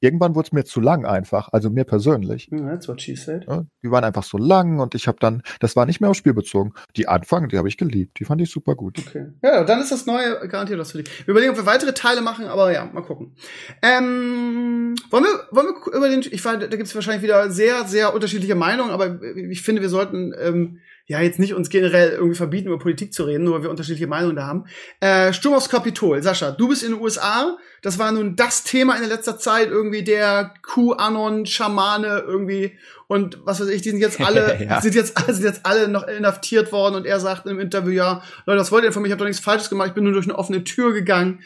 Irgendwann wurde es mir zu lang einfach, also mir persönlich. Ja, That's what she said. Die waren einfach so lang und ich habe dann, das war nicht mehr aufs Spiel bezogen. Die Anfang, die habe ich geliebt, die fand ich super gut. Okay. Ja, dann ist das neue garantiert was für dich. Wir überlegen, ob wir weitere Teile machen, aber ja, mal gucken. Ähm, wollen wir, wollen wir über den, ich weiß, da gibt es wahrscheinlich wieder sehr, sehr unterschiedliche Meinungen, aber ich finde, wir sollten ähm, ja jetzt nicht uns generell irgendwie verbieten, über Politik zu reden, nur weil wir unterschiedliche Meinungen da haben. Äh, Sturm aufs Kapitol. Sascha, du bist in den USA. Das war nun das Thema in der letzter Zeit, irgendwie der QAnon, Schamane irgendwie und was weiß ich, die sind jetzt alle, <laughs> Ja. sind jetzt, sind jetzt alle noch inhaftiert worden und er sagt im Interview, ja, Leute, was wollt ihr von mir? Ich habe doch nichts Falsches gemacht, ich bin nur durch eine offene Tür gegangen.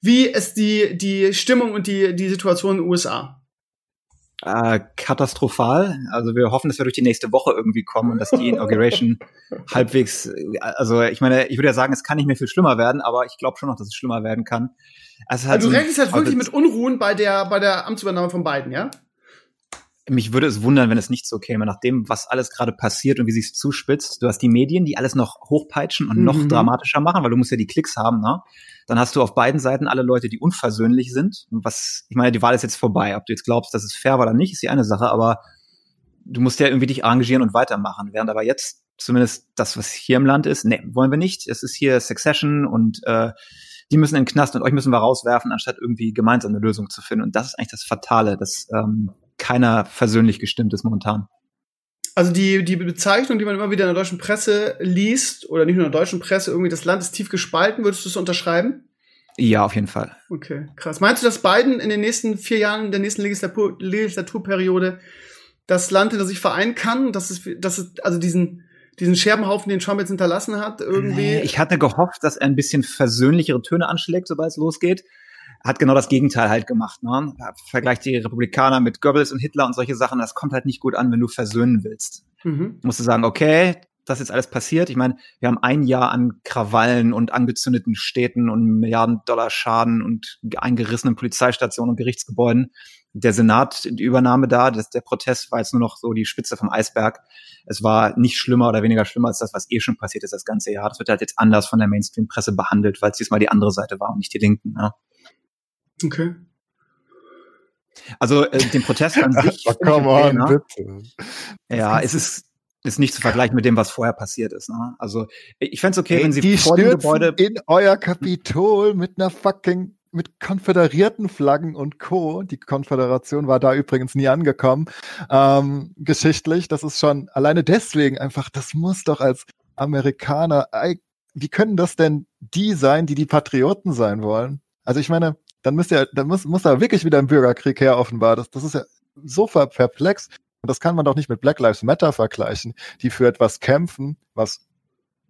Wie ist die, die Stimmung und die, die Situation in den USA? Äh, katastrophal. Also wir hoffen, dass wir durch die nächste Woche irgendwie kommen und dass die Inauguration <laughs> halbwegs, äh, also ich meine, ich würde ja sagen, es kann nicht mehr viel schlimmer werden, aber ich glaube schon noch, dass es schlimmer werden kann. Also, es ist Also so du ein- rechnest halt wirklich mit Unruhen bei der, bei der Amtsübernahme von beiden, ja? Mich würde es wundern, wenn es nicht so käme, nach dem, was alles gerade passiert und wie sich zuspitzt. Du hast die Medien, die alles noch hochpeitschen und noch Mhm. dramatischer machen, weil du musst ja die Klicks haben, ne? Dann hast du auf beiden Seiten alle Leute, die unversöhnlich sind. Was, ich meine, die Wahl ist jetzt vorbei. Ob du jetzt glaubst, dass es fair war oder nicht, ist die eine Sache, aber du musst ja irgendwie dich engagieren und weitermachen. Während aber jetzt zumindest das, was hier im Land ist, nee, wollen wir nicht. Es ist hier Succession und äh, die müssen in den Knast und euch müssen wir rauswerfen, anstatt irgendwie gemeinsam eine Lösung zu finden. Und das ist eigentlich das Fatale, dass ähm, keiner versöhnlich gestimmt ist momentan. Also die, die Bezeichnung, die man immer wieder in der deutschen Presse liest, oder nicht nur in der deutschen Presse, irgendwie das Land ist tief gespalten, würdest du es unterschreiben? Ja, auf jeden Fall. Okay, krass. Meinst du, dass Biden in den nächsten vier Jahren in der nächsten Legislatur Legislaturperiode das Land hinter sich vereinen kann? Dass es, dass es also diesen, diesen Scherbenhaufen, den Trump jetzt hinterlassen hat, irgendwie. Nee, ich hatte gehofft, dass er ein bisschen versöhnlichere Töne anschlägt, sobald es losgeht. Hat genau das Gegenteil halt gemacht. Ne? Vergleicht die Republikaner mit Goebbels und Hitler und solche Sachen. Das kommt halt nicht gut an, wenn du versöhnen willst. mhm. Musst du sagen, okay, das ist jetzt alles passiert. Ich meine, wir haben ein Jahr an Krawallen und angezündeten Städten und Milliarden Dollar Schaden und eingerissenen Polizeistationen und Gerichtsgebäuden. Der Senat, die Übernahme da, das, der Protest war jetzt nur noch so die Spitze vom Eisberg. Es war nicht schlimmer oder weniger schlimmer als das, was eh schon passiert ist das ganze Jahr. Das wird halt jetzt anders von der Mainstream-Presse behandelt, weil es diesmal die andere Seite war und nicht die Linken. Ja. Okay. Also äh, den Protest an <laughs> sich. Oh, come on, ne? bitte. Ja, es ist, ist nicht zu vergleichen mit dem, was vorher passiert ist. Ne? Also ich fände es okay, Ey, wenn sie vor dem Gebäude in euer Kapitol mit einer fucking mit konföderierten Flaggen und Co. Die Konföderation war da übrigens nie angekommen. Ähm, geschichtlich, das ist schon alleine deswegen einfach, das muss doch als Amerikaner, wie können das denn die sein, die die Patrioten sein wollen? Also ich meine, dann müsst ihr, dann muss, muss da wirklich wieder ein Bürgerkrieg her, offenbar. Das, das ist ja so perplex. Und das kann man doch nicht mit Black Lives Matter vergleichen, die für etwas kämpfen, was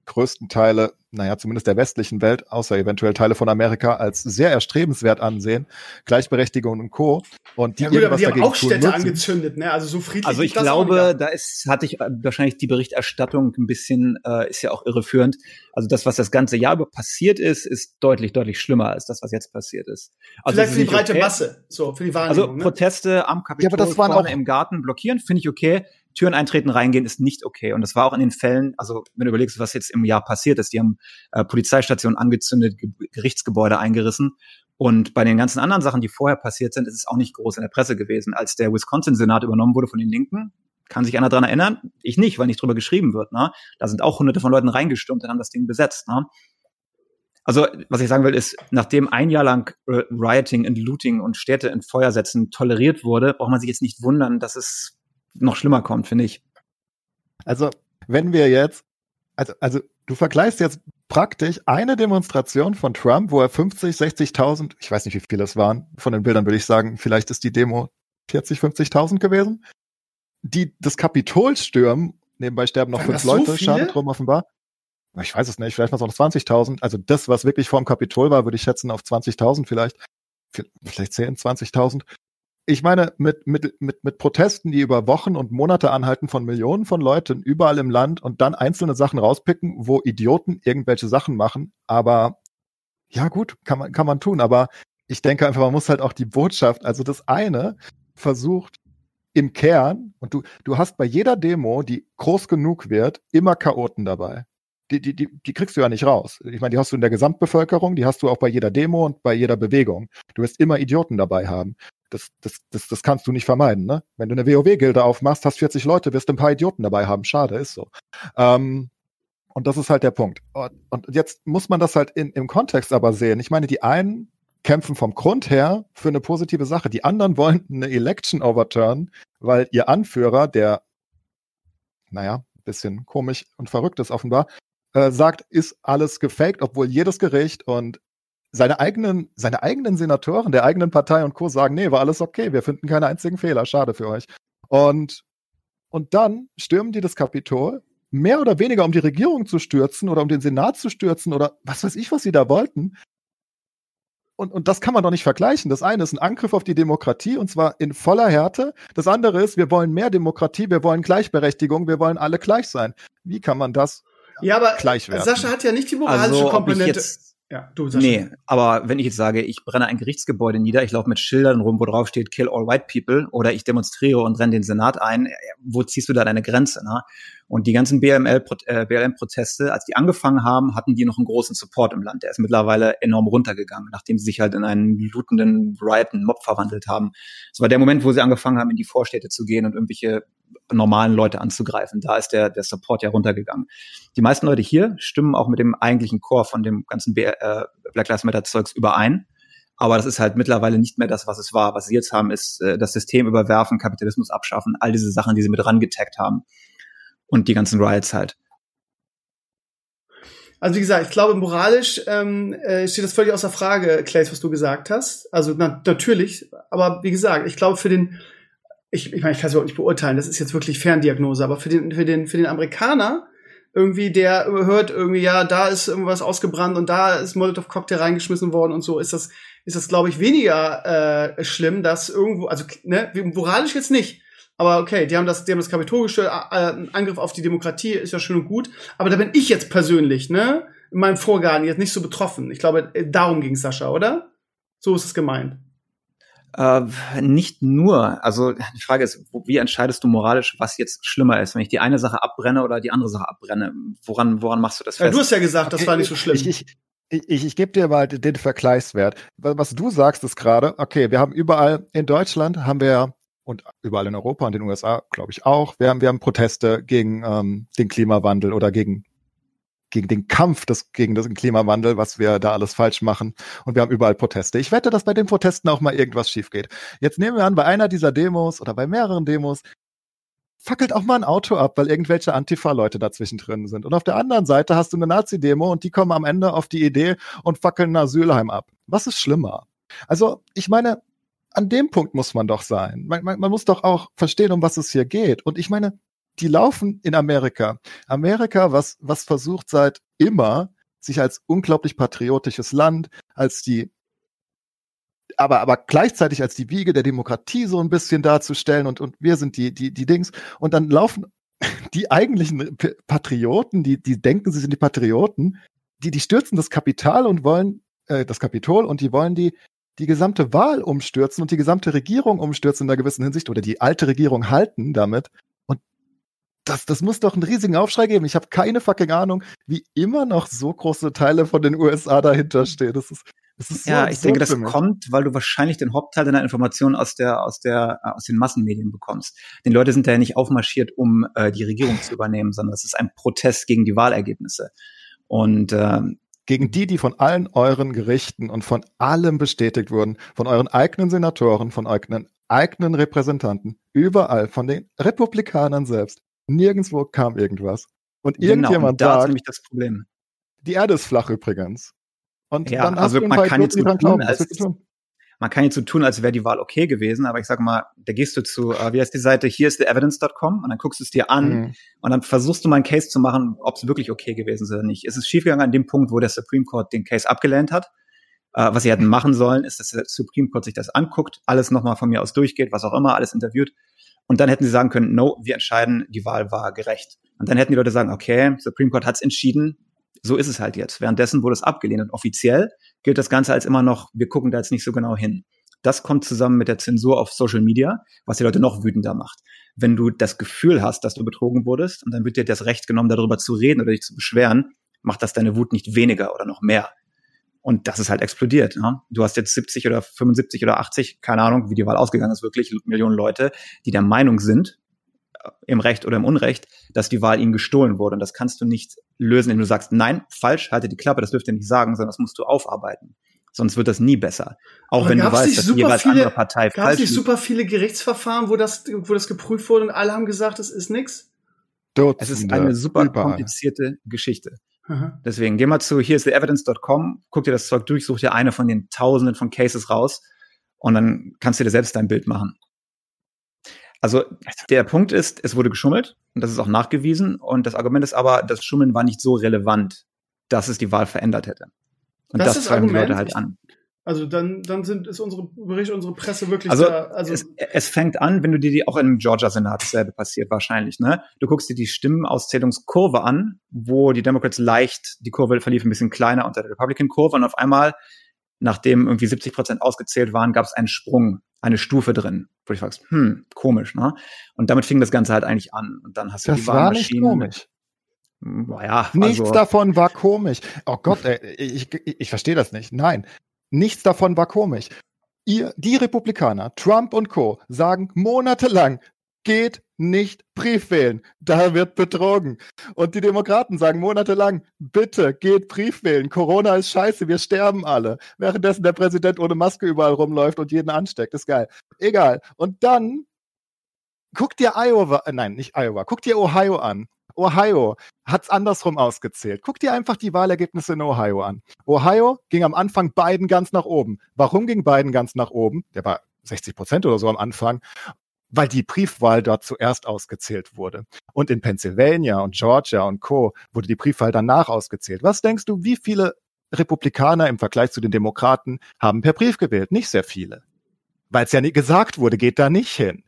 größten Teile, naja, zumindest der westlichen Welt, außer eventuell Teile von Amerika, als sehr erstrebenswert ansehen. Gleichberechtigung und Co. Und die Ja gut, aber die haben auch tun Städte müssen. angezündet, ne? Also so friedlich Also ist ich glaube, da ist, hatte ich äh, wahrscheinlich die Berichterstattung ein bisschen, äh, ist ja auch irreführend. Also das, was das ganze Jahr über passiert ist, ist deutlich, deutlich schlimmer als das, was jetzt passiert ist. Also Vielleicht für die breite okay. Masse, so, für die Also Wahrnehmung, ne? Proteste am Kapitol Ja, aber das waren vorne auch- im Garten blockieren, finde ich okay. Türen eintreten, reingehen ist nicht okay. Und das war auch in den Fällen, also wenn du überlegst, was jetzt im Jahr passiert ist, die haben äh, Polizeistationen angezündet, Ge Gerichtsgebäude eingerissen. Und bei den ganzen anderen Sachen, die vorher passiert sind, ist es auch nicht groß in der Presse gewesen. Als der Wisconsin-Senat übernommen wurde von den Linken, kann sich einer dran erinnern? Ich nicht, weil nicht drüber geschrieben wird. Ne? Da sind auch hunderte von Leuten reingestürmt und haben das Ding besetzt. Ne? Also, was ich sagen will, ist, nachdem ein Jahr lang äh, Rioting und Looting und Städte in Feuer setzen toleriert wurde, braucht man sich jetzt nicht wundern, dass es noch schlimmer kommt, finde ich. Also, wenn wir jetzt, also, also du vergleichst jetzt praktisch eine Demonstration von Trump, wo er 50, 60.000, ich weiß nicht, wie viele es waren, von den Bildern würde ich sagen, vielleicht ist die Demo 40, 50.000 gewesen, die das Kapitol stürmen, nebenbei sterben noch fünf Leute, so schade drum offenbar ich weiß es nicht, vielleicht mal so 20.000. Also das, was wirklich vorm Kapitol war, würde ich schätzen auf 20.000 vielleicht. Vielleicht 10, 20.000. Ich meine, mit, mit, mit, mit Protesten, die über Wochen und Monate anhalten von Millionen von Leuten überall im Land und dann einzelne Sachen rauspicken, wo Idioten irgendwelche Sachen machen. Aber ja gut, kann man, kann man tun. Aber ich denke einfach, man muss halt auch die Botschaft, also das eine versucht im Kern, und du, du hast bei jeder Demo, die groß genug wird, immer Chaoten dabei die, die, die, die kriegst du ja nicht raus. Ich meine, die hast du in der Gesamtbevölkerung, die hast du auch bei jeder Demo und bei jeder Bewegung. Du wirst immer Idioten dabei haben. Das, das, das, das kannst du nicht vermeiden, ne? Wenn du eine WoW-Gilde aufmachst, hast 40 Leute, wirst ein paar Idioten dabei haben. Schade, ist so. Ähm, und das ist halt der Punkt. Und jetzt muss man das halt in, im Kontext aber sehen. Ich meine, die einen kämpfen vom Grund her für eine positive Sache. Die anderen wollen eine Election overturn, weil ihr Anführer, der, naja, bisschen komisch und verrückt ist offenbar, äh, sagt, ist alles gefaked, obwohl jedes Gericht und seine eigenen, seine eigenen Senatoren der eigenen Partei und Co. sagen, nee, war alles okay, wir finden keine einzigen Fehler, schade für euch. Und, und dann stürmen die das Kapitol, mehr oder weniger um die Regierung zu stürzen oder um den Senat zu stürzen oder was weiß ich, was sie da wollten. Und, und das kann man doch nicht vergleichen. Das eine ist ein Angriff auf die Demokratie und zwar in voller Härte. Das andere ist, wir wollen mehr Demokratie, wir wollen Gleichberechtigung, wir wollen alle gleich sein. Wie kann man das ja, aber Sascha hat ja nicht die moralische also, Komponente. Ja, du Sascha. Nee, aber wenn ich jetzt sage, ich brenne ein Gerichtsgebäude nieder, ich laufe mit Schildern rum, wo drauf steht Kill all white people, oder ich demonstriere und renne den Senat ein, wo ziehst du da deine Grenze? Ne? Und die ganzen BLM-Proteste, äh, als die angefangen haben, hatten die noch einen großen Support im Land. Der ist mittlerweile enorm runtergegangen, nachdem sie sich halt in einen lootenden, rioten Mob verwandelt haben. Das war der Moment, wo sie angefangen haben, in die Vorstädte zu gehen und irgendwelche normalen Leute anzugreifen. Da ist der, der Support ja runtergegangen. Die meisten Leute hier stimmen auch mit dem eigentlichen Core von dem ganzen äh, Black Lives Matter Zeugs überein. Aber das ist halt mittlerweile nicht mehr das, was es war. Was sie jetzt haben, ist äh, das System überwerfen, Kapitalismus abschaffen, all diese Sachen, die sie mit rangetaggt haben. Und die ganzen Riots halt. Also wie gesagt, ich glaube, moralisch ähm, äh, steht das völlig außer Frage, Clays, was du gesagt hast. Also na, natürlich, aber wie gesagt, ich glaube, für den ich, ich meine, ich kann es überhaupt nicht beurteilen, das ist jetzt wirklich Ferndiagnose, aber für den, für den, für den Amerikaner, irgendwie, der hört irgendwie, ja, da ist irgendwas ausgebrannt und da ist Molotov-Cocktail reingeschmissen worden und so, ist das, ist das, glaube ich, weniger äh, schlimm, dass irgendwo, also, ne, moralisch jetzt nicht, aber okay, die haben das, die haben das Kapitol gestört, äh, Angriff auf die Demokratie ist ja schön und gut, aber da bin ich jetzt persönlich, ne, in meinem Vorgarten jetzt nicht so betroffen. Ich glaube, äh, darum ging Sascha, oder? So ist es gemeint. Äh, nicht nur. Also die Frage ist, wie entscheidest du moralisch, was jetzt schlimmer ist, wenn ich die eine Sache abbrenne oder die andere Sache abbrenne? Woran, woran machst du das fest? Ja, du hast ja gesagt, das war nicht so schlimm. Ich, ich, ich, ich gebe dir mal den Vergleichswert. Was du sagst, ist gerade, okay, wir haben überall in Deutschland haben wir und überall in Europa und den USA, glaube ich, auch. Wir haben, wir haben Proteste gegen ähm, den Klimawandel oder gegen gegen den Kampf des, gegen den Klimawandel, was wir da alles falsch machen. Und wir haben überall Proteste. Ich wette, dass bei den Protesten auch mal irgendwas schief geht. Jetzt nehmen wir an, bei einer dieser Demos oder bei mehreren Demos fackelt auch mal ein Auto ab, weil irgendwelche Antifa-Leute dazwischen drin sind. Und auf der anderen Seite hast du eine Nazi-Demo und die kommen am Ende auf die Idee und fackeln ein Asylheim ab. Was ist schlimmer? Also, ich meine, an dem Punkt muss man doch sein. Man, man, man muss doch auch verstehen, um was es hier geht. Und ich meine, die laufen in Amerika. Amerika, was, was versucht seit immer, sich als unglaublich patriotisches Land, als die, aber, aber gleichzeitig als die Wiege der Demokratie so ein bisschen darzustellen und, und wir sind die, die, die Dings. Und dann laufen <laughs> die eigentlichen Patrioten, die, die denken, sie sind die Patrioten, die, die stürzen das Kapital und wollen, äh, das Kapitol und die wollen die, die gesamte Wahl umstürzen und die gesamte Regierung umstürzen in einer gewissen Hinsicht oder die alte Regierung halten damit das, das muss doch einen riesigen Aufschrei geben. Ich habe keine fucking Ahnung, wie immer noch so große Teile von den USA dahinter stehen. Das ist, das ist so ja, ich denke, das kommt, weil du wahrscheinlich den Hauptteil deiner Informationen aus der, aus der, äh, aus den Massenmedien bekommst. Den Leute sind da ja nicht aufmarschiert, um äh, die Regierung zu übernehmen, sondern es ist ein Protest gegen die Wahlergebnisse. Und äh, gegen die, die von allen euren Gerichten und von allem bestätigt wurden, von euren eigenen Senatoren, von euren eigenen Repräsentanten, überall, von den Republikanern selbst. Nirgendwo kam irgendwas. Und genau, irgendjemand und da sagt, nämlich das Problem. Die Erde ist flach übrigens. Und ja, dann also man kann jetzt so tun, als, man kann jetzt so tun, als wäre die Wahl okay gewesen, aber ich sag mal, da gehst du zu, äh, wie heißt die Seite, hier ist the evidence.com und dann guckst du es dir an mhm. und dann versuchst du mal einen Case zu machen, ob es wirklich okay gewesen ist oder nicht. Es ist schiefgegangen an dem Punkt, wo der Supreme Court den Case abgelehnt hat. Äh, was sie hätten machen sollen, ist, dass der Supreme Court sich das anguckt, alles nochmal von mir aus durchgeht, was auch immer, alles interviewt und dann hätten sie sagen können, no, wir entscheiden, die Wahl war gerecht. Und dann hätten die Leute sagen, okay, Supreme Court hat's entschieden, so ist es halt jetzt. Währenddessen wurde es abgelehnt. Und offiziell gilt das Ganze als immer noch, wir gucken da jetzt nicht so genau hin. Das kommt zusammen mit der Zensur auf Social Media, was die Leute noch wütender macht. Wenn du das Gefühl hast, dass du betrogen wurdest und dann wird dir das Recht genommen, darüber zu reden oder dich zu beschweren, macht das deine Wut nicht weniger oder noch mehr. Und das ist halt explodiert. Ne? Du hast jetzt 70 oder 75 oder 80, keine Ahnung, wie die Wahl ausgegangen ist, wirklich Millionen Leute, die der Meinung sind, äh, im Recht oder im Unrecht, dass die Wahl ihnen gestohlen wurde. Und das kannst du nicht lösen, indem du sagst, nein, falsch, halte die Klappe, das dürft ihr nicht sagen, sondern das musst du aufarbeiten. Sonst wird das nie besser. Auch Aber wenn du weißt, dass die jeweils viele, andere Partei falsch ist. Gab es nicht super viele Gerichtsverfahren, wo das, wo das geprüft wurde und alle haben gesagt, es ist nix? Es ist eine super komplizierte Geschichte. Aha. Deswegen, geh mal zu hier ist the evidence.com, guck dir das Zeug durch, such dir eine von den tausenden von Cases raus und dann kannst du dir selbst dein Bild machen. Also der Punkt ist, es wurde geschummelt und das ist auch nachgewiesen und das Argument ist aber, das Schummeln war nicht so relevant, dass es die Wahl verändert hätte. Und das, das zeigen die Leute halt an. Also dann, dann sind, ist unsere Bericht, unsere Presse wirklich also, da, also es, es fängt an, wenn du dir die auch im Georgia-Senat dasselbe passiert wahrscheinlich, ne? Du guckst dir die Stimmenauszählungskurve an, wo die Democrats leicht, die Kurve verlief ein bisschen kleiner unter der Republican-Kurve und auf einmal, nachdem irgendwie 70 Prozent ausgezählt waren, gab es einen Sprung, eine Stufe drin, wo du fragst, hm, komisch, ne? Und damit fing das Ganze halt eigentlich an. Und dann hast du das die Wahlmaschinen. War nicht komisch. Naja, Nichts also, davon war komisch. Oh Gott, ey, ich, ich, ich verstehe das nicht. Nein, Nichts davon war komisch. Ihr, die Republikaner, Trump und Co., sagen monatelang, geht nicht Brief wählen. Da wird betrogen. Und die Demokraten sagen monatelang, bitte geht Brief wählen. Corona ist scheiße, wir sterben alle. Währenddessen der Präsident ohne Maske überall rumläuft und jeden ansteckt. Ist geil. Egal. Und dann guck dir Iowa, äh, nein, nicht Iowa, guck dir Ohio an. Ohio hat es andersrum ausgezählt. Guck dir einfach die Wahlergebnisse in Ohio an. Ohio ging am Anfang Biden ganz nach oben. Warum ging Biden ganz nach oben? Der war 60 Prozent oder so am Anfang. Weil die Briefwahl dort zuerst ausgezählt wurde. Und in Pennsylvania und Georgia und Co. wurde die Briefwahl danach ausgezählt. Was denkst du, wie viele Republikaner im Vergleich zu den Demokraten haben per Brief gewählt? Nicht sehr viele. Weil es ja nie gesagt wurde, geht da nicht hin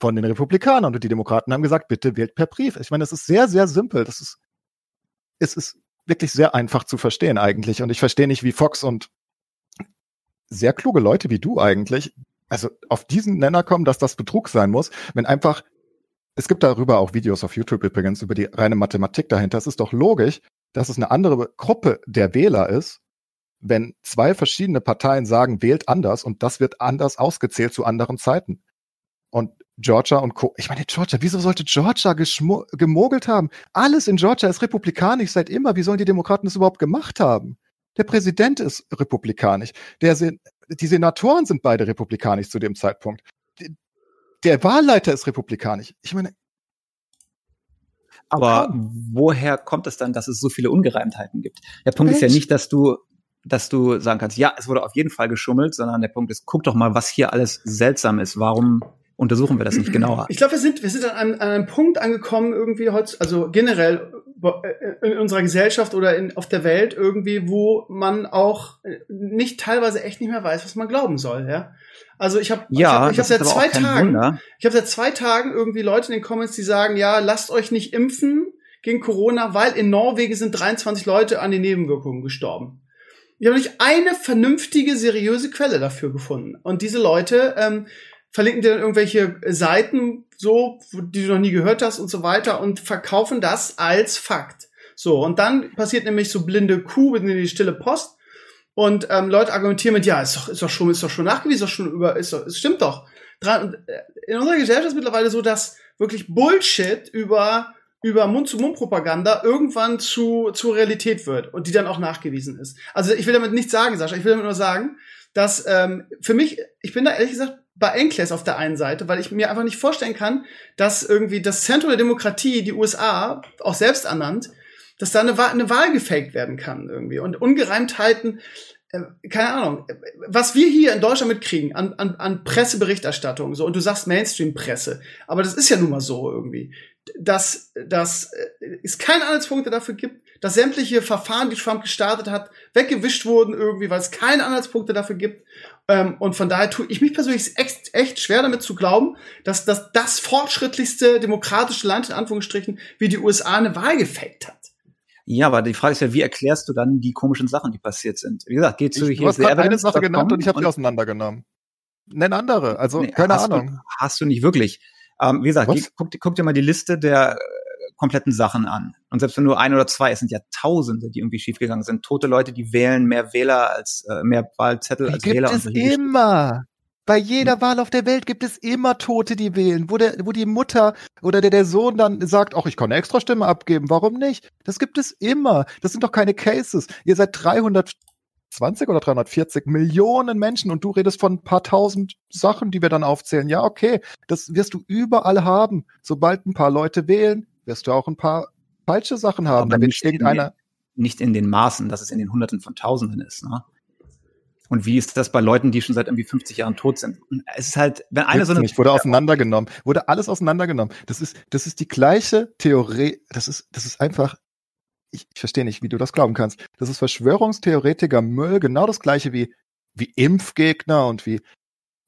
von den Republikanern und die Demokraten haben gesagt, bitte wählt per Brief. Ich meine, das ist sehr, sehr simpel. Das ist, es ist wirklich sehr einfach zu verstehen eigentlich. Und ich verstehe nicht, wie Fox und sehr kluge Leute wie du eigentlich, also auf diesen Nenner kommen, dass das Betrug sein muss, wenn einfach, es gibt darüber auch Videos auf YouTube übrigens über die reine Mathematik dahinter. Es ist doch logisch, dass es eine andere Gruppe der Wähler ist, wenn zwei verschiedene Parteien sagen, wählt anders und das wird anders ausgezählt zu anderen Zeiten. Georgia und Co. Ich meine, Georgia, wieso sollte Georgia gemogelt haben? Alles in Georgia ist republikanisch seit immer. Wie sollen die Demokraten das überhaupt gemacht haben? Der Präsident ist republikanisch. Der Sen die Senatoren sind beide republikanisch zu dem Zeitpunkt. Der Wahlleiter ist republikanisch. Ich meine. Aber woher kommt es dann, dass es so viele Ungereimtheiten gibt? Der Punkt Mensch. ist ja nicht, dass du dass du sagen kannst, ja, es wurde auf jeden Fall geschummelt, sondern der Punkt ist, guck doch mal, was hier alles seltsam ist. Warum untersuchen wir das nicht genauer. Ich glaube, wir sind, wir sind an einem, an einem Punkt angekommen, irgendwie heute, also generell äh, in unserer Gesellschaft oder in, auf der Welt irgendwie, wo man auch nicht teilweise echt nicht mehr weiß, was man glauben soll, ja. Also ich habe ja, ich habe hab seit zwei Tagen Wunder. ich habe seit zwei Tagen irgendwie Leute in den Comments, die sagen, ja, lasst euch nicht impfen gegen Corona, weil in Norwegen sind 23 Leute an den Nebenwirkungen gestorben. Ich habe nicht eine vernünftige, seriöse Quelle dafür gefunden. Und diese Leute ähm, verlinken dir dann irgendwelche Seiten, so, die du noch nie gehört hast und so weiter und verkaufen das als Fakt. So, und dann passiert nämlich so blinde Kuh in die stille Post und ähm, Leute argumentieren mit, ja, ist doch, ist doch schon, ist doch schon nachgewiesen, ist doch schon über, ist doch, es stimmt doch. Äh, in unserer Gesellschaft ist mittlerweile so, dass wirklich Bullshit über über Mund-zu-Mund-Propaganda irgendwann zu, zur Realität wird und die dann auch nachgewiesen ist. Also ich will damit nichts sagen, Sascha, ich will damit nur sagen, dass ähm, für mich, ich bin da ehrlich gesagt bei Enclaves auf der einen Seite, weil ich mir einfach nicht vorstellen kann, dass irgendwie das Zentrum der Demokratie, die USA, auch selbst ernannt, dass da eine, eine Wahl gefaked werden kann irgendwie. Und Ungereimtheiten, äh, keine Ahnung, was wir hier in Deutschland mitkriegen an, an, an Presseberichterstattung, so, und du sagst Mainstream-Presse, aber das ist ja nun mal so irgendwie, dass, dass äh, es keine Anhaltspunkte dafür gibt, dass sämtliche Verfahren, die Trump gestartet hat, weggewischt wurden irgendwie, weil es keine Anhaltspunkte dafür gibt. Ähm, und von daher tue ich mich persönlich echt, echt schwer damit zu glauben, dass, dass das fortschrittlichste demokratische Land in Anführungsstrichen wie die USA eine Wahl gefaked hat. Ja, aber die Frage ist ja, wie erklärst du dann die komischen Sachen, die passiert sind? Wie gesagt, geht zu ich, hier Du hast gerade eine Sache genannt und ich habe sie auseinandergenommen. Nenn andere, also nee, keine hast Ahnung. Du, hast du nicht wirklich. Ähm, wie gesagt, geh, guck, guck, dir mal die Liste der kompletten Sachen an. Und selbst wenn nur ein oder zwei, es sind ja Tausende, die irgendwie schiefgegangen sind. Tote Leute, die wählen mehr Wähler als äh, mehr Wahlzettel als gibt Wähler. Es immer. Bei jeder hm. Wahl auf der Welt gibt es immer Tote, die wählen, wo, der, wo die Mutter oder der, der Sohn dann sagt, ach, ich kann eine extra Stimme abgeben, warum nicht? Das gibt es immer. Das sind doch keine Cases. Ihr seid 320 oder 340 Millionen Menschen und du redest von ein paar tausend Sachen, die wir dann aufzählen. Ja, okay, das wirst du überall haben. Sobald ein paar Leute wählen, wirst du auch ein paar falsche Sachen haben. Aber nicht, irgendeiner in, nicht in den Maßen, dass es in den Hunderten von Tausenden ist. Ne? Und wie ist das bei Leuten, die schon seit irgendwie 50 Jahren tot sind? Es ist halt, wenn eine so eine. Nicht, wurde auseinandergenommen. Wurde alles auseinandergenommen. Das ist, das ist die gleiche Theorie. Das ist, das ist einfach, ich, ich verstehe nicht, wie du das glauben kannst. Das ist Verschwörungstheoretiker Müll, genau das gleiche wie, wie Impfgegner und wie,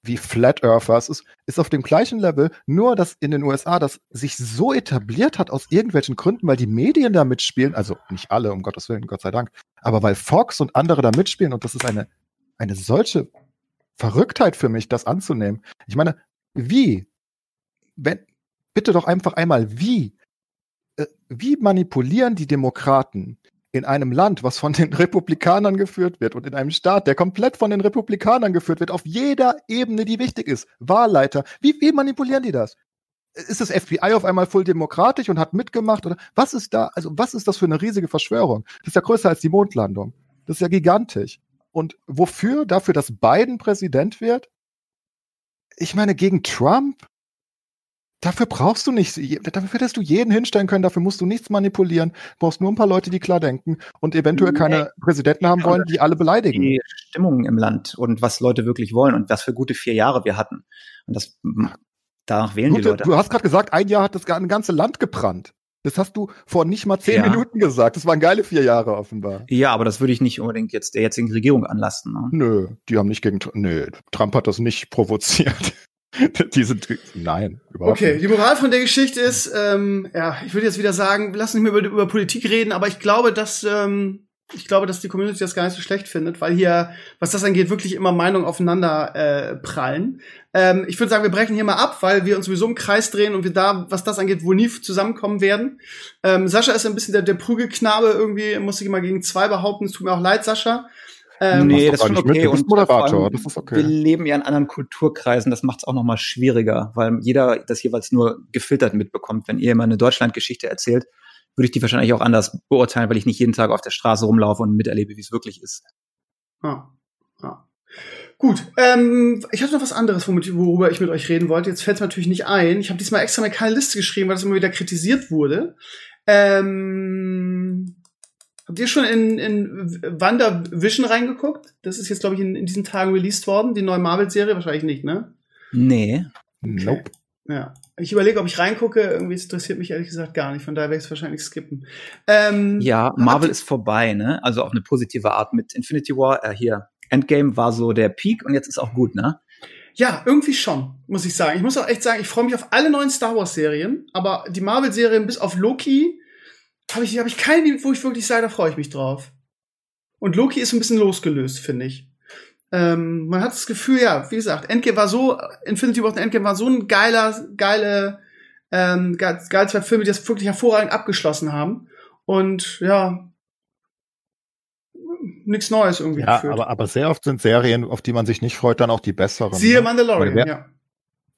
wie Flat Earther. Es ist, ist auf dem gleichen Level, nur dass in den USA das sich so etabliert hat aus irgendwelchen Gründen, weil die Medien da mitspielen, also nicht alle, um Gottes Willen, Gott sei Dank, aber weil Fox und andere da mitspielen und das ist eine eine solche Verrücktheit für mich, das anzunehmen. Ich meine, wie? Wenn, bitte doch einfach einmal, wie? Äh, wie manipulieren die Demokraten in einem Land, was von den <laughs> Republikanern geführt wird und in einem Staat, der komplett von den Republikanern geführt wird, auf jeder Ebene, die wichtig ist, Wahlleiter, wie, wie manipulieren die das? Ist das FBI auf einmal voll demokratisch und hat mitgemacht oder was ist da, also was ist das für eine riesige Verschwörung? Das ist ja größer als die Mondlandung. Das ist ja gigantisch. Und wofür? Dafür, dass Biden Präsident wird? Ich meine, gegen Trump? Dafür brauchst du nicht, dafür hättest du jeden hinstellen können, dafür musst du nichts manipulieren, du brauchst nur ein paar Leute, die klar denken und eventuell nee. keine Präsidenten haben wollen, die alle beleidigen. Die Stimmung im Land und was Leute wirklich wollen und was für gute vier Jahre wir hatten. Und das, danach wählen Gute, die Leute. Du hast gerade gesagt, ein Jahr hat das ganze Land gebrannt. Das hast du vor nicht mal zehn ja. Minuten gesagt. Das waren geile vier Jahre offenbar. Ja, aber das würde ich nicht unbedingt jetzt der jetzigen Regierung anlasten. Ne? Nö, die haben nicht gegen. Nö, Trump hat das nicht provoziert. <laughs> die sind. Nein, überhaupt Okay, nicht. die Moral von der Geschichte ist, ähm, ja, ich würde jetzt wieder sagen, lass nicht mehr über, über Politik reden, aber ich glaube, dass ähm, ich glaube, dass die Community das gar nicht so schlecht findet, weil hier, was das angeht, wirklich immer Meinungen aufeinander äh, prallen. Ähm, ich würde sagen, wir brechen hier mal ab, weil wir uns sowieso im Kreis drehen und wir da, was das angeht, wohl nie zusammenkommen werden. Ähm, Sascha ist ein bisschen der, der Prügelknabe irgendwie, muss ich immer gegen zwei behaupten. Es tut mir auch leid, Sascha. Ähm, nee, das ist schon okay. Bist Moderator, das ist okay. Wir leben ja in anderen Kulturkreisen, das macht es auch noch mal schwieriger, weil jeder das jeweils nur gefiltert mitbekommt. Wenn ihr immer eine Deutschlandgeschichte erzählt, würde ich die wahrscheinlich auch anders beurteilen, weil ich nicht jeden Tag auf der Straße rumlaufe und miterlebe, wie es wirklich ist. Ah, ah. Gut, ähm, ich hatte noch was anderes, womit, worüber ich mit euch reden wollte. Jetzt fällt es mir natürlich nicht ein. Ich habe diesmal extra eine keine Liste geschrieben, weil das immer wieder kritisiert wurde. Ähm, habt ihr schon in, in WandaVision reingeguckt? Das ist jetzt, glaube ich, in, in diesen Tagen released worden, die neue Marvel-Serie. Wahrscheinlich nicht, ne? Nee. Okay. Nope. Ja. Ich überlege, ob ich reingucke. Irgendwie interessiert mich ehrlich gesagt gar nicht. Von daher werde ich es wahrscheinlich skippen. Ähm, ja, Marvel ist vorbei, ne? Also auf eine positive Art mit Infinity War. Äh, hier, Endgame war so der Peak und jetzt ist auch gut, ne? Ja, irgendwie schon, muss ich sagen. Ich muss auch echt sagen, ich freue mich auf alle neuen Star Wars Serien, aber die Marvel Serien bis auf Loki habe ich, hab ich keine, wo ich wirklich sage, da freue ich mich drauf. Und Loki ist ein bisschen losgelöst, finde ich. ähm, man hat das Gefühl, ja, wie gesagt, Endgame war so, Infinity War und Endgame war so ein geiler, geile, ähm, geil, geil zwei Filme, die das wirklich hervorragend abgeschlossen haben. Und ja, nichts Neues irgendwie ja, geführt. Aber, aber sehr oft sind Serien, auf die man sich nicht freut, dann auch die besseren. Siehe ne? Mandalorian, ja.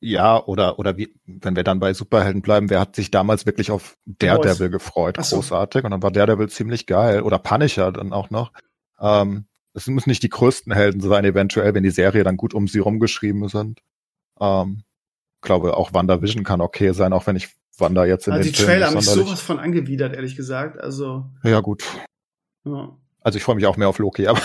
Ja, oder, oder wie, wenn wir dann bei Superhelden bleiben, wer hat sich damals wirklich auf Daredevil gefreut? So. Großartig. Und dann war Daredevil ziemlich geil. Oder Punisher dann auch noch. Ähm, es müssen nicht die größten Helden sein, eventuell, wenn die Serie dann gut um sie rumgeschrieben sind. Ähm, glaube, auch WandaVision kann okay sein, auch wenn ich Wanda jetzt in also den die Trailer haben mich sowas von angewidert, ehrlich gesagt. Also. Ja, gut. Ja. Also ich freue mich auch mehr auf Loki, aber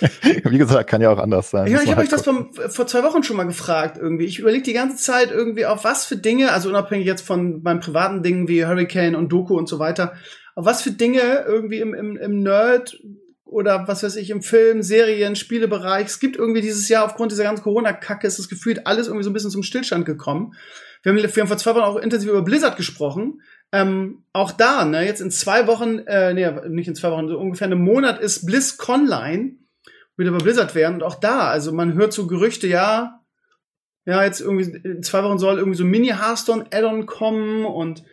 <laughs> wie gesagt, kann ja auch anders sein. Ja, ich habe halt euch das vom, vor zwei Wochen schon mal gefragt irgendwie. Ich überlege die ganze Zeit irgendwie auf was für Dinge, also unabhängig jetzt von meinen privaten Dingen wie Hurricane und Doku und so weiter, auf was für Dinge irgendwie im, im, im Nerd oder was weiß ich, im Film, Serien, Spielebereich. Es gibt irgendwie dieses Jahr aufgrund dieser ganzen Corona-Kacke ist das gefühlt alles irgendwie so ein bisschen zum Stillstand gekommen. Wir haben, wir haben vor zwei Wochen auch intensiv über Blizzard gesprochen. Ähm, auch da, ne, jetzt in zwei Wochen, äh, nee, nicht in zwei Wochen, so ungefähr einem Monat ist BlizzConline wieder bei Blizzard werden. Und auch da, also man hört so Gerüchte, ja, ja, jetzt irgendwie in zwei Wochen soll irgendwie so Mini-Hearthstone-Add-on kommen und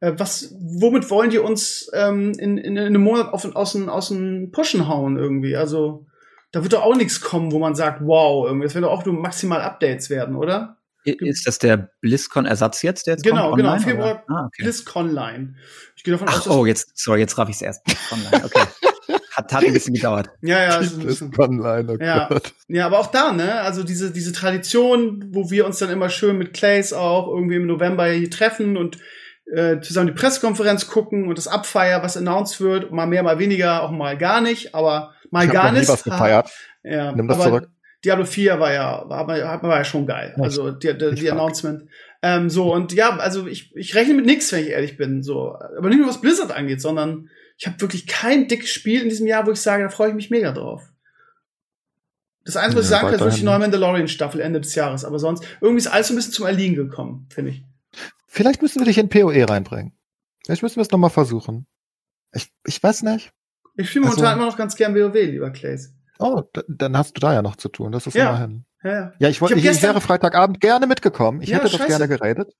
äh, was, womit wollen die uns ähm, in, in, in einem Monat auf, aus, aus den Pushen hauen irgendwie? Also da wird doch auch nichts kommen, wo man sagt, wow, irgendwie. Das werden doch auch nur maximal Updates werden, oder? Ist das der BlizzCon-Ersatz jetzt, der jetzt genau, kommt? Genau, genau, Februar ah, okay. BlizzConline. Ich gehe davon Ach, aus, oh, jetzt, sorry, jetzt raff ich es erst. Online, okay. <laughs> hat, hat ein bisschen gedauert. <laughs> Ja, ja. BlizzConline, oh ja. ja, aber auch da, ne, also diese, diese Tradition, wo wir uns dann immer schön mit Clays auch irgendwie im November hier treffen und äh, zusammen die Pressekonferenz gucken und das Abfeier, was announced wird, mal mehr, mal weniger, auch mal gar nicht, aber mal ich gar nicht. was gefeiert. Ja, Nimm das zurück. Diablo 4 war ja, war, war, war ja schon geil. Also die, die, die Announcement. Ähm, so, und ja, also ich, ich rechne mit nichts, wenn ich ehrlich bin. So. Aber nicht nur was Blizzard angeht, sondern ich habe wirklich kein dickes Spiel in diesem Jahr, wo ich sage, da freue ich mich mega drauf. Das Einzige, was ja, ich sagen kann, ist wirklich die neue Mandalorian-Staffel Ende des Jahres. Aber sonst, irgendwie ist alles so ein bisschen zum Erliegen gekommen, finde ich. Vielleicht müssen wir dich in PoE reinbringen. Vielleicht müssen wir es nochmal versuchen. Ich, ich weiß nicht. Ich spiele momentan also, immer noch ganz gern WoW, lieber Clays. Oh, dann hast du da ja noch zu tun. Das ist ja. immerhin. Ja, ja. ja ich, wollte, ich, ich, wäre Freitagabend gerne mitgekommen. Ich ja, hätte das scheiße. gerne geredet.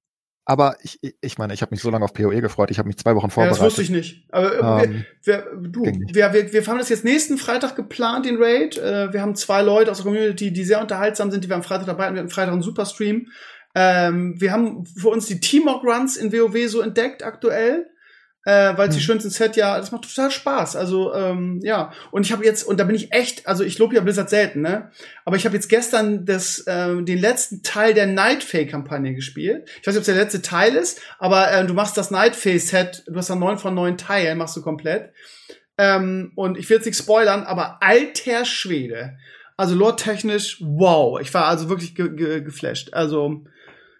Aber ich, ich meine, ich habe mich so lange auf PoE gefreut. Ich habe mich zwei Wochen vorbereitet. Ja, das wusste ich nicht. Aber äh, ähm, wir, wir, du, wir, wir, wir haben das jetzt nächsten Freitag geplant, den Raid. Äh, wir haben zwei Leute aus der Community, die sehr unterhaltsam sind, die wir am Freitag dabei haben. Wir hatten Freitag einen Superstream. Ähm, wir haben für uns die Teamwork Runs in WoW so entdeckt aktuell äh, weil mhm. die schönsten Set ja, das macht total Spaß. Also ähm, ja, und ich habe jetzt und da bin ich echt, also ich lobe ja Blizzard selten, ne? Aber ich habe jetzt gestern das ähm, den letzten Teil der Nightfay Kampagne gespielt. Ich weiß nicht, ob es der letzte Teil ist, aber äh, du machst das Nightfay Set, du hast da neun von neun Teilen, machst du komplett. Ähm, und ich will jetzt nicht spoilern, aber alter Schwede. Also lore-technisch, wow. Ich war also wirklich ge ge geflasht. Also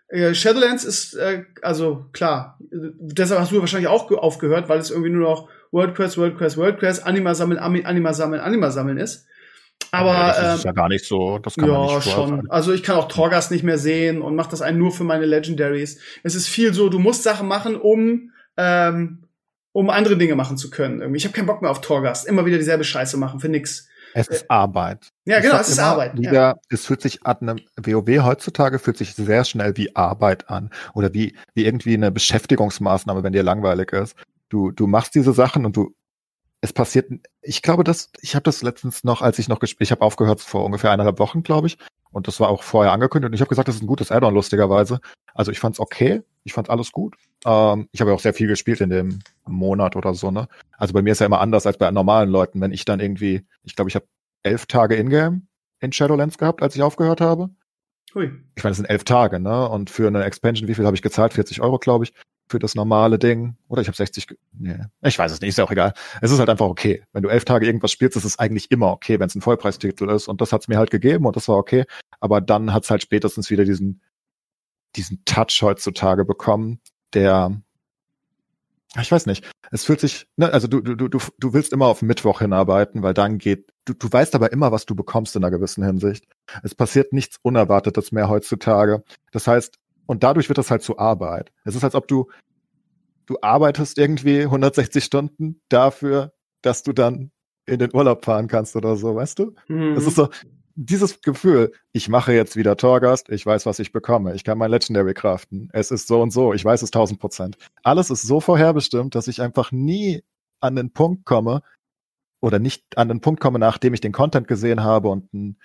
äh, Shadowlands ist, äh, also klar, deshalb hast du wahrscheinlich auch aufgehört, weil es irgendwie nur noch WordQuest, WordQuest, WordQuest, Anima sammeln, Anima sammeln, Anima sammeln ist. Aber ja, das ist ähm, ja gar nicht so, das kann ja, man nicht schon. Also ich kann auch Torgas nicht mehr sehen und mache das einen nur für meine Legendaries. Es ist viel so, du musst Sachen machen, um ähm, um andere Dinge machen zu können. Irgendwie. Ich habe keinen Bock mehr auf Torgas. Immer wieder dieselbe Scheiße machen für nix. Es ist Arbeit. Ja, genau, es ist Arbeit. Wieder, ja. Es fühlt sich an einem WoW heutzutage fühlt sich sehr schnell wie Arbeit an oder wie, wie irgendwie eine Beschäftigungsmaßnahme, wenn dir langweilig ist. Du, du machst diese Sachen und du, es passiert, ich glaube, dass, ich habe das letztens noch, als ich noch gespielt, ich habe aufgehört vor ungefähr eineinhalb Wochen, glaube ich, und das war auch vorher angekündigt und ich habe gesagt, das ist ein gutes Add-on, lustigerweise. Also ich fand's okay, ich fand alles gut. Ähm, ich habe ja auch sehr viel gespielt in dem Monat oder so, ne? Also bei mir ist ja immer anders als bei normalen Leuten, wenn ich dann irgendwie, ich glaube, ich habe elf Tage Ingame in Shadowlands gehabt, als ich aufgehört habe. Hui. Ich meine, das sind elf Tage, ne? Und für eine Expansion, wie viel habe ich gezahlt? 40 Euro, glaube ich, für das normale Ding. Oder ich habe 60, nee, ich weiß es nicht, ist ja auch egal. Es ist halt einfach okay. Wenn du elf Tage irgendwas spielst, ist es eigentlich immer okay, wenn es ein Vollpreistitel ist. Und das hat's mir halt gegeben und das war okay. Aber dann hat's halt spätestens wieder diesen, diesen Touch heutzutage bekommen, der, ich weiß nicht. Es fühlt sich, ne, also du, du, du, du willst immer auf Mittwoch hinarbeiten, weil dann geht, du, du weißt aber immer, was du bekommst in einer gewissen Hinsicht. Es passiert nichts Unerwartetes mehr heutzutage. Das heißt, und dadurch wird das halt zur Arbeit. Es ist, als ob du, du arbeitest irgendwie 160 Stunden dafür, dass du dann in den Urlaub fahren kannst oder so, weißt du? Mhm. Das ist so, dieses Gefühl, ich mache jetzt wieder Torgast, ich weiß, was ich bekomme, ich kann mein Legendary craften, es ist so und so, ich weiß es tausend Prozent. Alles ist so vorherbestimmt, dass ich einfach nie an den Punkt komme oder nicht an den Punkt komme, nachdem ich den Content gesehen habe und ein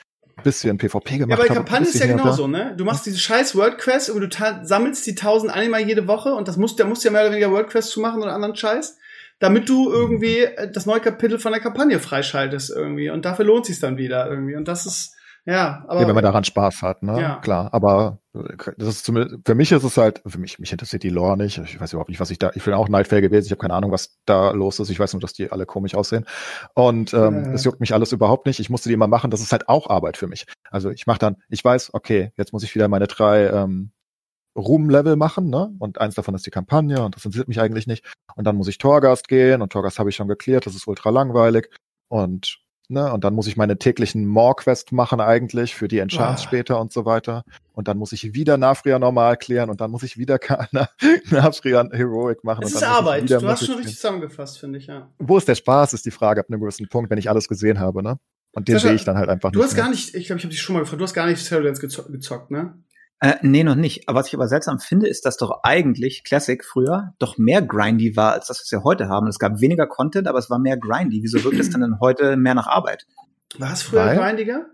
bisschen PvP gemacht habe. Ja, aber die Kampagne ist ja genauso, ne? Du machst diese scheiß World Quest, und du sammelst die tausend Anima jede Woche und das musst, da musst du ja mehr oder weniger World Quest zu machen oder anderen Scheiß damit du irgendwie äh, das neue Kapitel von der Kampagne freischaltest irgendwie. Und dafür lohnt sich dann wieder irgendwie. Und das ist, ja, aber. Ja, wenn man daran Spaß hat, ne? Ja. Klar. Aber das ist zumindest, für mich ist es halt, für mich, mich interessiert die Lore nicht. Ich weiß überhaupt nicht, was ich da, ich bin auch Nightfall gewesen. Ich habe keine Ahnung, was da los ist. Ich weiß nur, dass die alle komisch aussehen. Und ähm, es juckt mich alles überhaupt nicht. Ich musste die immer machen. Das ist halt auch Arbeit für mich. Also ich mache dann, ich weiß, okay, jetzt muss ich wieder meine drei ähm, Ruhm-Level machen, ne? Und eins davon ist die Kampagne und das interessiert mich eigentlich nicht. Und dann muss ich Torgast gehen und Torgast habe ich schon geklärt, das ist ultra langweilig. Und, ne, und dann muss ich meine täglichen More-Quest machen eigentlich für die Enchants oh. später und so weiter. Und dann muss ich wieder Nafria normal klären und dann muss ich wieder <laughs> Nafria Heroic machen. Es ist Arbeit. Du hast schon richtig zusammengefasst, finde ich, ja. Wo ist der Spaß, ist die Frage ab einem gewissen Punkt, wenn ich alles gesehen habe, ne? Und den sehe ich dann halt einfach du nicht. Du hast mehr. gar nicht, ich glaube, ich habe dich schon mal gefragt, du hast gar nicht Shadowlands gezockt, ne? Äh, nee, noch nicht. Aber was ich aber seltsam finde, ist, dass doch eigentlich Classic früher doch mehr grindy war, als das, was wir heute haben. Es gab weniger Content, aber es war mehr grindy. Wieso wirkt es dann heute mehr nach Arbeit? War es früher Weil? grindiger?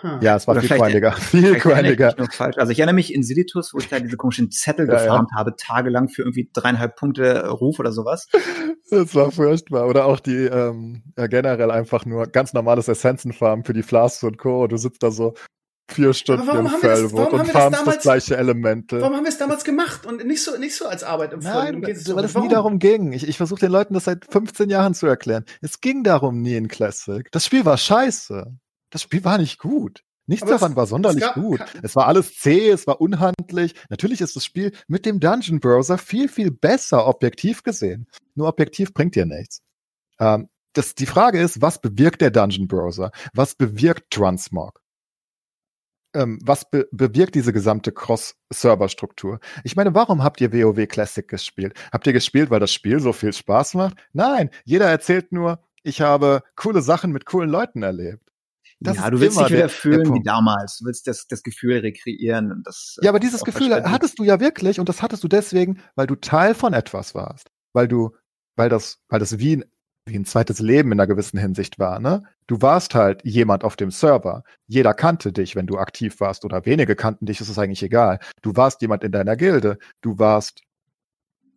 Hm. Ja, es war Oder viel grindiger. Viel grindiger. Also ich erinnere mich in Silitus, wo ich da diese komischen Zettel <laughs> ja, gefarmt ja. habe, tagelang für irgendwie dreieinhalb Punkte Ruf oder sowas. Das war furchtbar. Oder auch die ähm, ja, generell einfach nur ganz normales Essenzenfarmen für die Flasks und Co. Du sitzt da so, vier Stunden im Fellwood und farmst das, das gleiche Elemente. Warum haben wir es damals gemacht und nicht so, nicht so als Arbeit empfunden? Nein, weil, weil es nie darum ging. Ich, ich versuche den Leuten das seit 15 Jahren zu erklären. Es ging darum nie in Classic. Das Spiel war scheiße. Das Spiel war nicht gut. Nichts daran es, war sonderlich gab, gut. Es war alles zäh, es war unhandlich. Natürlich ist das Spiel mit dem Dungeon Browser viel, viel besser objektiv gesehen. Nur objektiv bringt dir nichts. Ähm, das, die Frage ist, was bewirkt der Dungeon Browser? Was bewirkt Transmog? Ähm, was be bewirkt diese gesamte Cross-Server-Struktur? Ich meine, warum habt ihr WoW Classic gespielt? Habt ihr gespielt, weil das Spiel so viel Spaß macht? Nein, jeder erzählt nur, ich habe coole Sachen mit coolen Leuten erlebt. Das ja, du willst dich wieder fühlen wie damals. Du willst das, das Gefühl rekreieren. Und das, ja, aber dieses Gefühl hattest du ja wirklich und das hattest du deswegen, weil du Teil von etwas warst. Weil du, weil das, weil das wie wie ein zweites Leben in einer gewissen Hinsicht war, ne? Du warst halt jemand auf dem Server. Jeder kannte dich, wenn du aktiv warst oder wenige kannten dich, ist es eigentlich egal. Du warst jemand in deiner Gilde. Du warst,